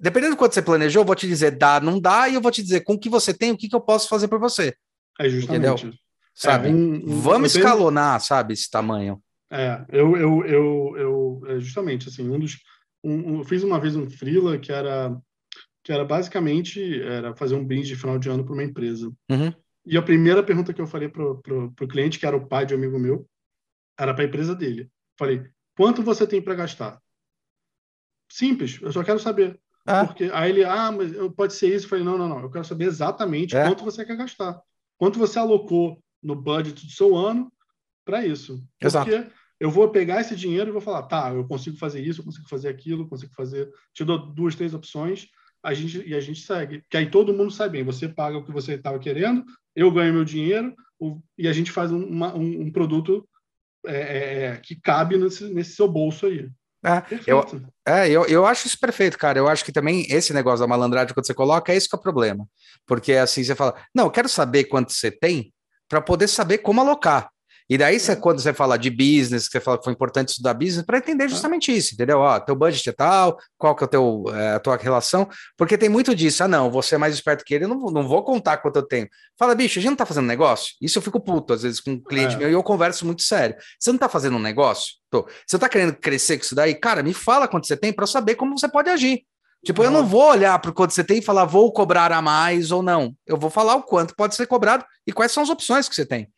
dependendo do quanto você planejou, eu vou te dizer dá, não dá, e eu vou te dizer com o que você tem, o que, que eu posso fazer por você. É justamente. Entendeu? Sabe? É, um, um, Vamos escalonar, tenho... sabe, esse tamanho. É, eu, eu, eu, eu é justamente, assim, um dos... Um, eu fiz uma vez um freela que era que era basicamente era fazer um brinde de final de ano para uma empresa. Uhum. E a primeira pergunta que eu falei para o cliente, que era o pai de um amigo meu, era para a empresa dele. Falei, quanto você tem para gastar? Simples, eu só quero saber. Ah. Porque aí ele, ah, mas pode ser isso. Eu falei, não, não, não, eu quero saber exatamente é. quanto você quer gastar. Quanto você alocou no budget do seu ano para isso. Exato. Porque eu vou pegar esse dinheiro e vou falar, tá, eu consigo fazer isso, eu consigo fazer aquilo, eu consigo fazer. Te dou duas, três opções a gente, e a gente segue. Que aí todo mundo sai bem. Você paga o que você estava querendo, eu ganho meu dinheiro o, e a gente faz um, uma, um, um produto é, é, é, que cabe nesse, nesse seu bolso aí. É, eu, é eu, eu acho isso perfeito, cara. Eu acho que também esse negócio da malandragem, quando você coloca, é isso que é o problema. Porque assim, você fala, não, eu quero saber quanto você tem para poder saber como alocar. E daí, você, quando você fala de business, que você fala que foi importante estudar business, para entender justamente isso, entendeu? Ó, teu budget é tal, qual que é, o teu, é, a tua relação, porque tem muito disso. Ah, não, você é mais esperto que ele, eu não, não vou contar quanto eu tenho. Fala, bicho, a gente não tá fazendo negócio? Isso eu fico puto, às vezes, com um cliente é. meu, e eu converso muito sério. Você não tá fazendo um negócio? Tô. Você tá querendo crescer com isso daí? Cara, me fala quanto você tem para eu saber como você pode agir. Tipo, eu não vou olhar para o quanto você tem e falar, vou cobrar a mais ou não. Eu vou falar o quanto pode ser cobrado e quais são as opções que você tem.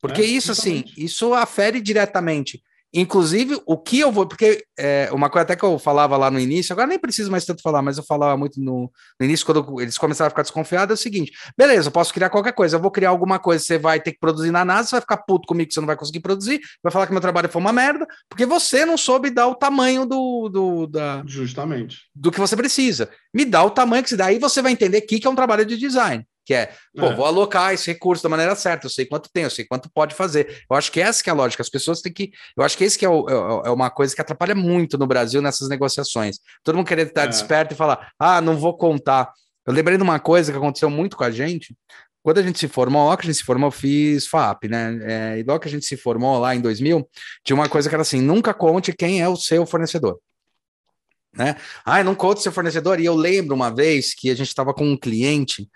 Porque é, isso, assim, isso afere diretamente. Inclusive, o que eu vou. Porque é, uma coisa até que eu falava lá no início, agora nem preciso mais tanto falar, mas eu falava muito no, no início, quando eles começaram a ficar desconfiados, é o seguinte: beleza, eu posso criar qualquer coisa, eu vou criar alguma coisa, você vai ter que produzir na NASA, você vai ficar puto comigo que você não vai conseguir produzir, vai falar que meu trabalho foi uma merda, porque você não soube dar o tamanho do. do da, Justamente. Do que você precisa. Me dá o tamanho que se dá, aí você vai entender que, que é um trabalho de design que é, pô, é. vou alocar esse recurso da maneira certa, eu sei quanto tem, eu sei quanto pode fazer. Eu acho que essa que é a lógica, as pessoas têm que, eu acho que esse que é, o, é, é uma coisa que atrapalha muito no Brasil nessas negociações. Todo mundo querendo estar é. desperto e falar, ah, não vou contar. Eu lembrei de uma coisa que aconteceu muito com a gente, quando a gente se formou, logo que a gente se formou, eu fiz FAP, né? É, e logo que a gente se formou lá em 2000, tinha uma coisa que era assim: nunca conte quem é o seu fornecedor. Né? Ah, não conte seu fornecedor. E eu lembro uma vez que a gente estava com um cliente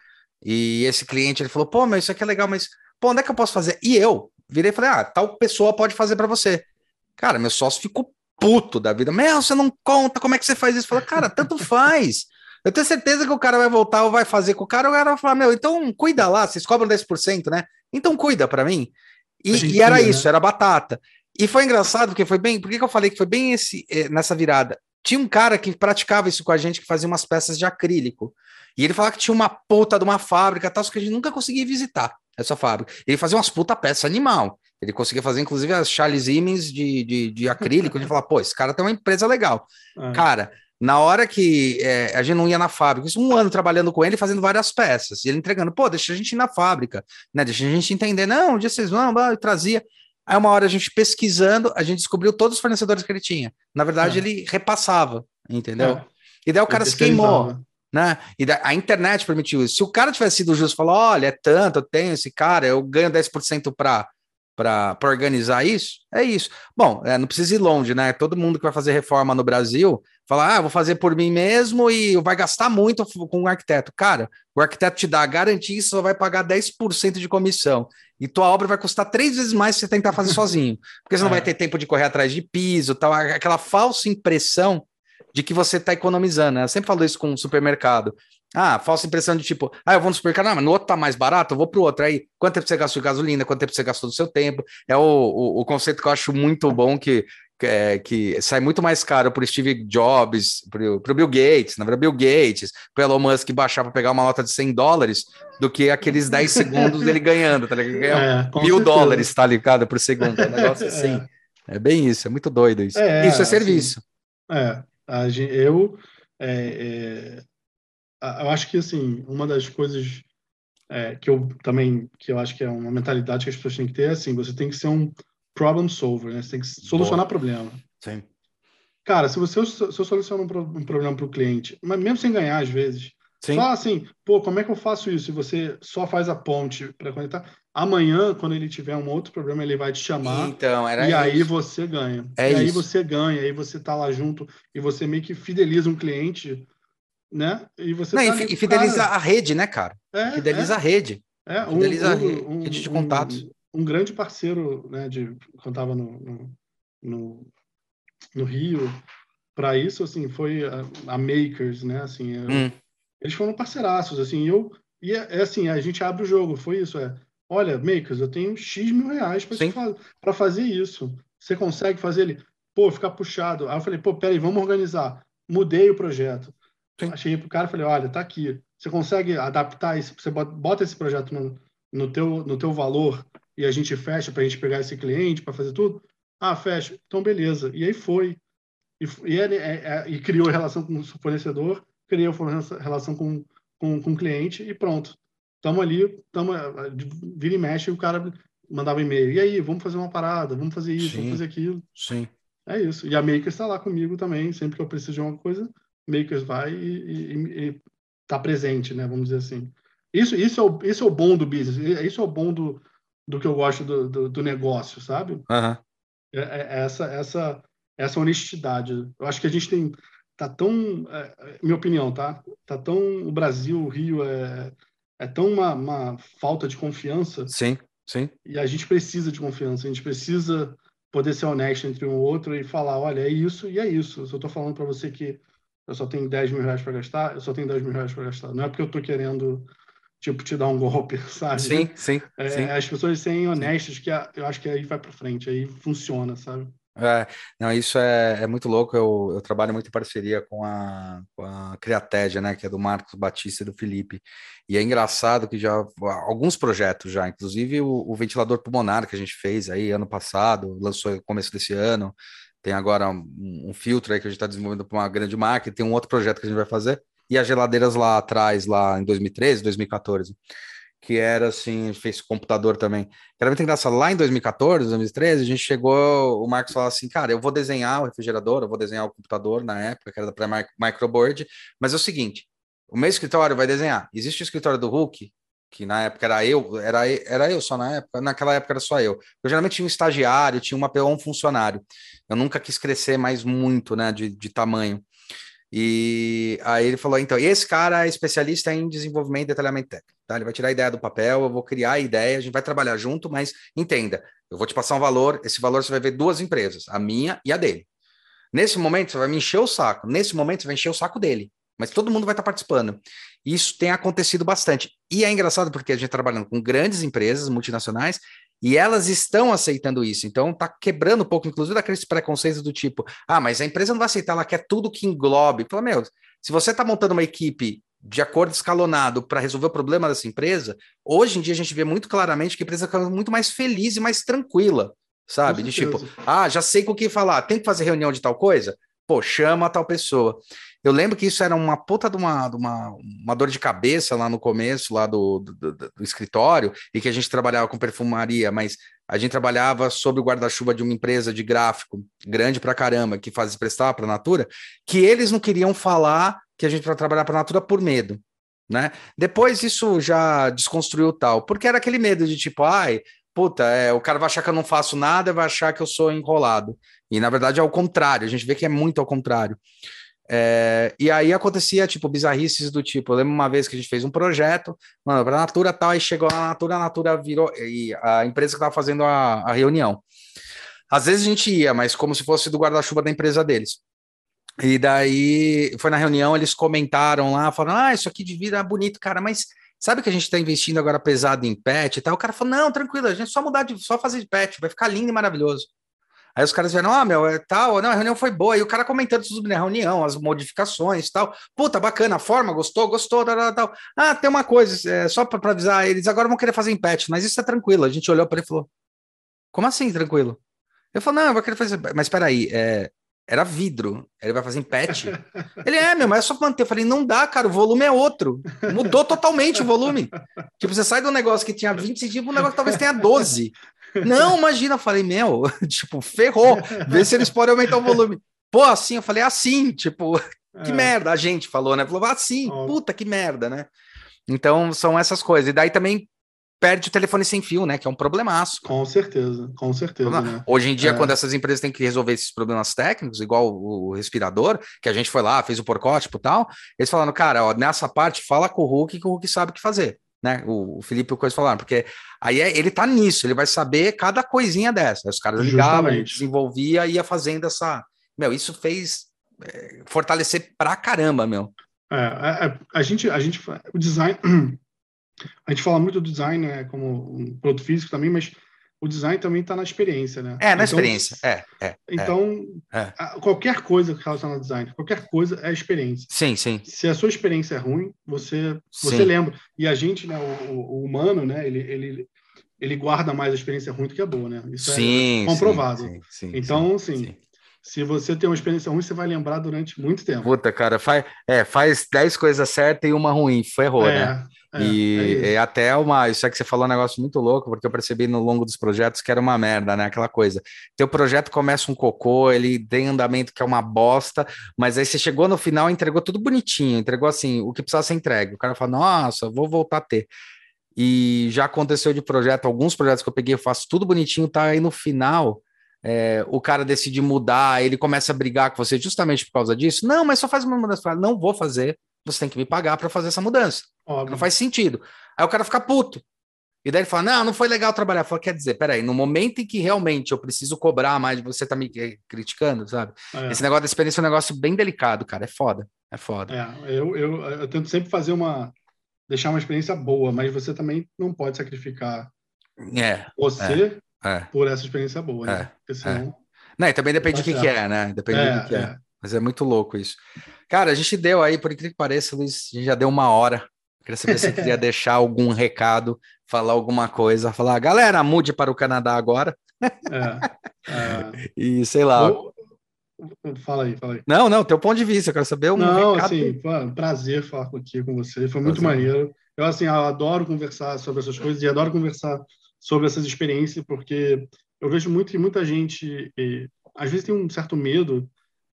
e esse cliente ele falou: pô, mas isso aqui é legal, mas pô, onde é que eu posso fazer? E eu virei e falei: ah, tal pessoa pode fazer para você. Cara, meu sócio ficou puto da vida. Meu, você não conta, como é que você faz isso? Falei, cara, tanto faz. Eu tenho certeza que o cara vai voltar ou vai fazer com o cara, o cara vai falar: meu, então cuida lá, vocês cobram 10%, né? Então cuida para mim. E, e era né? isso, era batata. E foi engraçado, porque foi bem. Por que, que eu falei que foi bem esse, eh, nessa virada? Tinha um cara que praticava isso com a gente, que fazia umas peças de acrílico. E ele falava que tinha uma puta de uma fábrica, tal, só que a gente nunca conseguia visitar essa fábrica. Ele fazia umas puta peças animal. Ele conseguia fazer, inclusive, as Charles Siemens de, de, de acrílico. a gente falava, pô, esse cara tem uma empresa legal. É. Cara, na hora que é, a gente não ia na fábrica, isso um ano trabalhando com ele, fazendo várias peças, e ele entregando, pô, deixa a gente ir na fábrica, né? Deixa a gente entender, não, um dia vocês vão, eu trazia. Aí uma hora a gente pesquisando, a gente descobriu todos os fornecedores que ele tinha. Na verdade, é. ele repassava, entendeu? É. E daí o cara se queimou né? E a internet permitiu isso. Se o cara tivesse sido justo e falou: olha, é tanto, eu tenho esse cara, eu ganho 10% para para organizar isso, é isso. Bom, é, não precisa ir longe, né? Todo mundo que vai fazer reforma no Brasil fala: ah, vou fazer por mim mesmo e vai gastar muito com o arquiteto. Cara, o arquiteto te dá a garantia e só vai pagar 10% de comissão. E tua obra vai custar três vezes mais se você tentar fazer sozinho. Porque você não é. vai ter tempo de correr atrás de piso, tal, aquela falsa impressão de que você está economizando. Né? Eu sempre falo isso com o supermercado. Ah, falsa impressão de tipo, ah, eu vou no supermercado, não, mas no outro tá mais barato, eu vou pro outro. Aí, quanto tempo você gastou de gasolina, quanto tempo você gastou do seu tempo? É o, o, o conceito que eu acho muito bom, que, que, é, que sai muito mais caro pro Steve Jobs, pro, pro Bill Gates, na verdade, Bill Gates, pro Elon Musk baixar para pegar uma nota de 100 dólares, do que aqueles 10 segundos dele ganhando, tá ligado? Ganha é, mil dólares, tá ligado, por segundo. É um negócio assim. É. é bem isso, é muito doido isso. É, isso é serviço. Assim, é, eu, é, é, eu acho que assim uma das coisas é, que eu também que eu acho que é uma mentalidade que as pessoas têm que ter é assim, você tem que ser um problem solver, né? Você tem que solucionar Boa. problema. Sim. Cara, se você se eu soluciono um, um problema para o cliente, mas mesmo sem ganhar às vezes, Sim. Só assim, pô, como é que eu faço isso? E você só faz a ponte para conectar. Amanhã, quando ele tiver um outro problema, ele vai te chamar. Então, era E isso. aí você ganha. É e isso. aí você ganha, aí você tá lá junto e você meio que fideliza um cliente, né? E você Não, tá e, fideliza cara. a rede, né, cara? É, fideliza é, a rede. é, um, fideliza a um, um, rede de um- contatos. Um, grande parceiro, né, de quando tava no, no, no, no Rio, para isso, assim, foi a, a Makers, né? Assim, eu- Hum, eles foram parceiraços, assim, eu e é, é assim, a gente abre o jogo, foi isso, é. Olha, Makers, eu tenho X mil reais para fazer isso. Você consegue fazer ele? Pô, ficar puxado. Aí eu falei, pô, peraí, vamos organizar. Mudei o projeto. Sim. Achei pro cara, falei, olha, tá aqui. Você consegue adaptar isso? Você bota- esse projeto no, no teu no teu valor e a gente fecha para a gente pegar esse cliente para fazer tudo? Ah, fecha. Então beleza. E aí foi. E, e, ele, é- é- e criou relação com o fornecedor, criou relação com, com, com o cliente e pronto. Estamos ali, tamo, eh, vira e mexe, e o cara mandava e-mail. E aí, vamos fazer uma parada, vamos fazer isso, Sim. vamos fazer aquilo. sim. É isso. E a Makers está lá comigo também, sempre que eu preciso de uma coisa, Makers vai e, e, e tá presente, né? Vamos dizer assim. Isso, isso, é o, isso é o bom do business, isso é o bom do, do que eu gosto do, do, do negócio, sabe? É, é essa, essa, essa honestidade. Eu acho que a gente tem tá tão, é, é, minha opinião, tá? Tá tão o Brasil, o Rio é é tão uma, uma falta de confiança Sim, sim. e a gente precisa de confiança. A gente precisa poder ser honesto entre um outro e falar, olha, é isso e é isso. Se eu estou falando para você que eu só tenho 10 mil reais para gastar, eu só tenho 10 mil reais para gastar. Não é porque eu estou querendo tipo te dar um golpe, sabe? Sim, sim, É, sim. as pessoas serem honestas que eu acho que aí vai para frente, aí funciona, sabe? É, não, isso é, é muito louco. Eu, eu trabalho muito em parceria com a, com a Criatédia, né? Que é do Marcos Batista e do Felipe. E é engraçado que já alguns projetos já, inclusive o, o ventilador pulmonar que a gente fez aí ano passado, lançou no começo desse ano. Tem agora um, um filtro aí que a gente está desenvolvendo para uma grande marca, e tem um outro projeto que a gente vai fazer. E as geladeiras lá atrás, lá em 2013, 2014 que era assim, fez computador também. Era muito engraçado. Lá em 2014, 2013, a gente chegou, o Marcos falou assim, cara, eu vou desenhar o refrigerador, eu vou desenhar o computador na época, que era da pré-microboard, mas é o seguinte, o meu escritório vai desenhar. Existe o escritório do Hulk, que na época era eu, era, era eu só na época, naquela época era só eu. Eu geralmente tinha um estagiário, tinha uma um funcionário. Eu nunca quis crescer mais muito, né, de, de tamanho. E aí ele falou, então, esse cara é especialista em desenvolvimento e detalhamento técnico, tá? Ele vai tirar a ideia do papel, eu vou criar a ideia, a gente vai trabalhar junto, mas entenda, eu vou te passar um valor, esse valor você vai ver duas empresas, a minha e a dele. Nesse momento você vai me encher o saco, nesse momento você vai encher o saco dele, mas todo mundo vai estar participando. Isso tem acontecido bastante. E é engraçado porque a gente está trabalhando com grandes empresas multinacionais e elas estão aceitando isso. Então está quebrando um pouco, inclusive, daqueles preconceitos do tipo: ah, mas a empresa não vai aceitar, ela quer tudo que englobe. Fala, meu, se você está montando uma equipe de acordo escalonado para resolver o problema dessa empresa, hoje em dia a gente vê muito claramente que a empresa fica muito mais feliz e mais tranquila, sabe? De tipo, ah, já sei com o que falar, tem que fazer reunião de tal coisa? Pô, chama tal pessoa. Eu lembro que isso era uma puta de uma, de uma, uma dor de cabeça lá no começo, lá do, do, do, escritório, e que a gente trabalhava com perfumaria, mas a gente trabalhava sob o guarda-chuva de uma empresa de gráfico grande pra caramba, que faz prestar para a Natura, que eles não queriam falar que a gente vai trabalhar para a Natura por medo. Né? Depois isso já desconstruiu tal, porque era aquele medo de tipo, ai, puta, é, o cara vai achar que eu não faço nada, vai achar que eu sou enrolado. E na verdade é o contrário, a gente vê que é muito ao contrário. É, e aí acontecia, tipo, bizarrices do tipo, eu lembro uma vez que a gente fez um projeto, mano, pra Natura tal, aí chegou a Natura, a Natura virou, e a empresa que tava fazendo a, a reunião. Às vezes a gente ia, mas como se fosse do guarda-chuva da empresa deles. E daí, foi na reunião, eles comentaram lá, falaram, ah, isso aqui de vida é bonito, cara, mas sabe que a gente tá investindo agora pesado em pet e tal? O cara falou, não, tranquilo, a gente só mudar de, só fazer de pet, vai ficar lindo e maravilhoso. Aí os caras vieram, ah, meu, é tal, não, a reunião foi boa. E o cara comentando sobre a reunião, as modificações tal. Puta, bacana, a forma, gostou, gostou, tal, tal, tal. Ah, tem uma coisa, é, só para avisar, eles agora vão querer fazer em patch, mas isso é tranquilo. A gente olhou para ele e falou, como assim tranquilo? Eu falei, não, eu vou querer fazer, mas peraí, é, era vidro, ele vai fazer em patch. ele é, meu, mas é só manter. Eu falei, não dá, cara, o volume é outro. Mudou totalmente o volume. Tipo, você sai de um negócio que tinha 20 centímetros, um negócio que talvez tenha 12. Não, imagina, eu falei, meu, tipo, ferrou, vê se eles podem aumentar o volume. Pô, assim, eu falei, assim, tipo, que é. merda, a gente falou, né? Falou, ah, sim, puta, que merda, né? Então, são essas coisas. E daí também perde o telefone sem fio, né? Que é um problemaço. Com certeza, com certeza. Né? Hoje em dia, é. quando essas empresas têm que resolver esses problemas técnicos, igual o respirador, que a gente foi lá, fez o porcótipo e tal, eles falaram, cara, ó, nessa parte, fala com o Hulk, que o Hulk sabe o que fazer. Né? O, o Felipe e o Coisa falaram, porque aí é, ele tá nisso, ele vai saber cada coisinha dessa. Aí os caras ligavam, desenvolvia e ia fazendo essa. Meu, isso fez é, fortalecer pra caramba, meu. É, a, a, a, gente, a gente, o design, a gente fala muito do design né, como um produto físico também, mas o design também está na experiência, né? É, na então, experiência, é. é então, é. qualquer coisa relacionada ao design, qualquer coisa é experiência. Sim, sim. Se a sua experiência é ruim, você, você lembra. E a gente, né, o, o, humano, né, ele, ele, ele guarda mais a experiência ruim do que a boa, né? Isso é sim, é comprovado. Sim, sim, então, sim, assim, se você tem uma experiência ruim, você vai lembrar durante muito tempo. Puta, cara, faz, é, faz 10 coisas certas e uma ruim, ferrou, é, né? É, e é, é até uma, isso é que você falou um negócio muito louco, porque eu percebi no longo dos projetos que era uma merda, né? Aquela coisa. Teu projeto começa um cocô, ele tem andamento que é uma bosta, mas aí você chegou no final entregou tudo bonitinho, entregou assim, o que precisava ser entregue. O cara fala, nossa, vou voltar a ter. E já aconteceu de projeto, alguns projetos que eu peguei, eu faço tudo bonitinho, tá aí no final é, o cara decide mudar, ele começa a brigar com você justamente por causa disso. Não, mas só faz uma mudança. Fala, não vou fazer, você tem que me pagar para fazer essa mudança. Óbvio. Não faz sentido. Aí o cara fica puto. E daí ele fala: Não, não foi legal trabalhar. Fala, quer dizer, peraí, no momento em que realmente eu preciso cobrar mais, você tá me criticando, sabe? É. Esse negócio da experiência é um negócio bem delicado, cara. É foda. É foda. É, eu, eu, eu tento sempre fazer uma. deixar uma experiência boa, mas você também não pode sacrificar é, você é. por essa experiência boa, né? É. Porque é. senão. Não, e também depende do que, que, é, né? Depende é, do que é. é. Mas é muito louco isso. Cara, a gente deu aí, por incrível que pareça, Luiz, a gente já deu uma hora. Queria saber se você queria deixar algum recado, falar alguma coisa, falar, galera, mude para o Canadá agora. É, é. e sei lá. Fala aí, fala aí. Não, não, teu ponto de vista, eu quero saber um Não, recado. assim, um prazer falar aqui com você, foi muito prazer. maneiro. Eu, assim, eu adoro conversar sobre essas coisas e adoro conversar sobre essas experiências, porque eu vejo muito que muita gente, e, às vezes, tem um certo medo.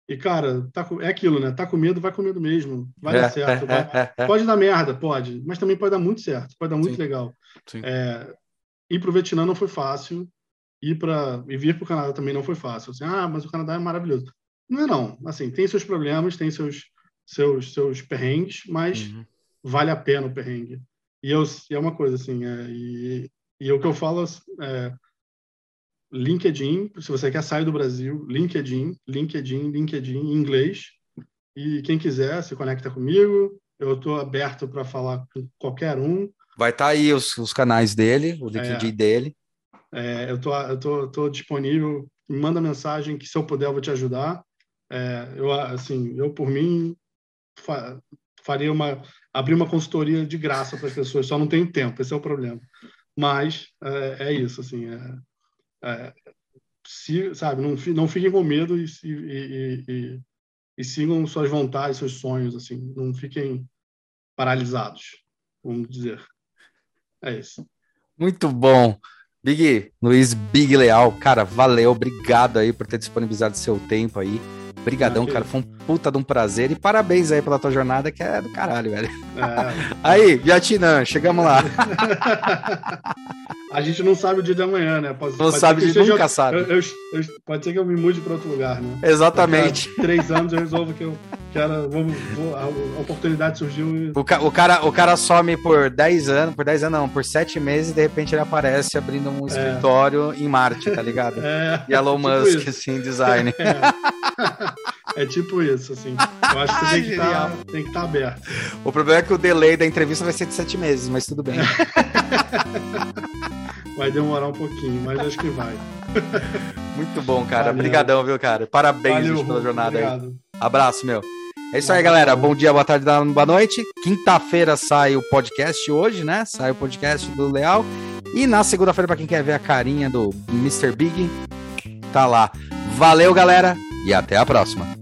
E, cara, tá com, é aquilo, né? Tá com medo, vai com medo mesmo. Vai dar certo. Vai, pode dar merda, pode. Mas também pode dar muito certo. Pode dar muito Sim. legal. Sim. É, ir para o Vietnã não foi fácil. Ir para e vir para o Canadá também não foi fácil. Assim, ah, mas o Canadá é maravilhoso. Não é não. Assim, tem seus problemas, tem seus seus seus perrengues, mas uhum. vale a pena o perrengue. E, eu, e é uma coisa assim, é, e e o que eu falo é LinkedIn, se você quer sair do Brasil, LinkedIn, LinkedIn, LinkedIn em inglês. E quem quiser se conecta comigo. Eu estou aberto para falar com qualquer um. Vai estar tá aí os, os, canais dele, o LinkedIn é, dele. É, eu tô, eu tô, tô disponível. Me manda mensagem que se eu puder eu vou te ajudar. É, eu assim, eu por mim fa faria uma abrir uma consultoria de graça para as pessoas. Só não tenho tempo. Esse é o problema. Mas é, é isso, assim, é, é, se, sabe, não, não fiquem com medo e, e, e, e, sigam suas vontades, seus sonhos, assim, não fiquem paralisados, vamos dizer. É isso. Muito bom. Big, Luiz Big Leal, cara, valeu, obrigado aí por ter disponibilizado seu tempo aí. Obrigadão, cara. Foi um puta de um prazer. E parabéns aí pela tua jornada, que é do caralho, velho. É. aí, Vietnã, chegamos lá. A gente não sabe o dia de amanhã, né? Pode, não pode sabe, de, nunca sabe. Eu, eu, eu, pode ser que eu me mude para outro lugar, né? Exatamente. três anos eu resolvo que eu quero. Vou, vou, a, oportunidade surgiu. E... O, ca, o, cara, o cara some por 10 anos, por 10 anos não, por 7 meses e de repente ele aparece abrindo um é. escritório em Marte, tá ligado? É, e Elon tipo Musk, isso. assim, design. É. é. tipo isso, assim. Eu acho que você tem que tá, estar tá aberto. O problema é que o delay da entrevista vai ser de 7 meses, mas tudo bem. vai demorar um pouquinho, mas acho que vai. Muito bom, cara. Obrigadão, viu, cara? Parabéns Valeu, pela jornada obrigado. aí. Abraço, meu. É isso aí, galera. Bom dia, boa tarde, boa noite. Quinta-feira sai o podcast hoje, né? Sai o podcast do Leal. E na segunda-feira, para quem quer ver a carinha do Mr. Big, tá lá. Valeu, galera, e até a próxima.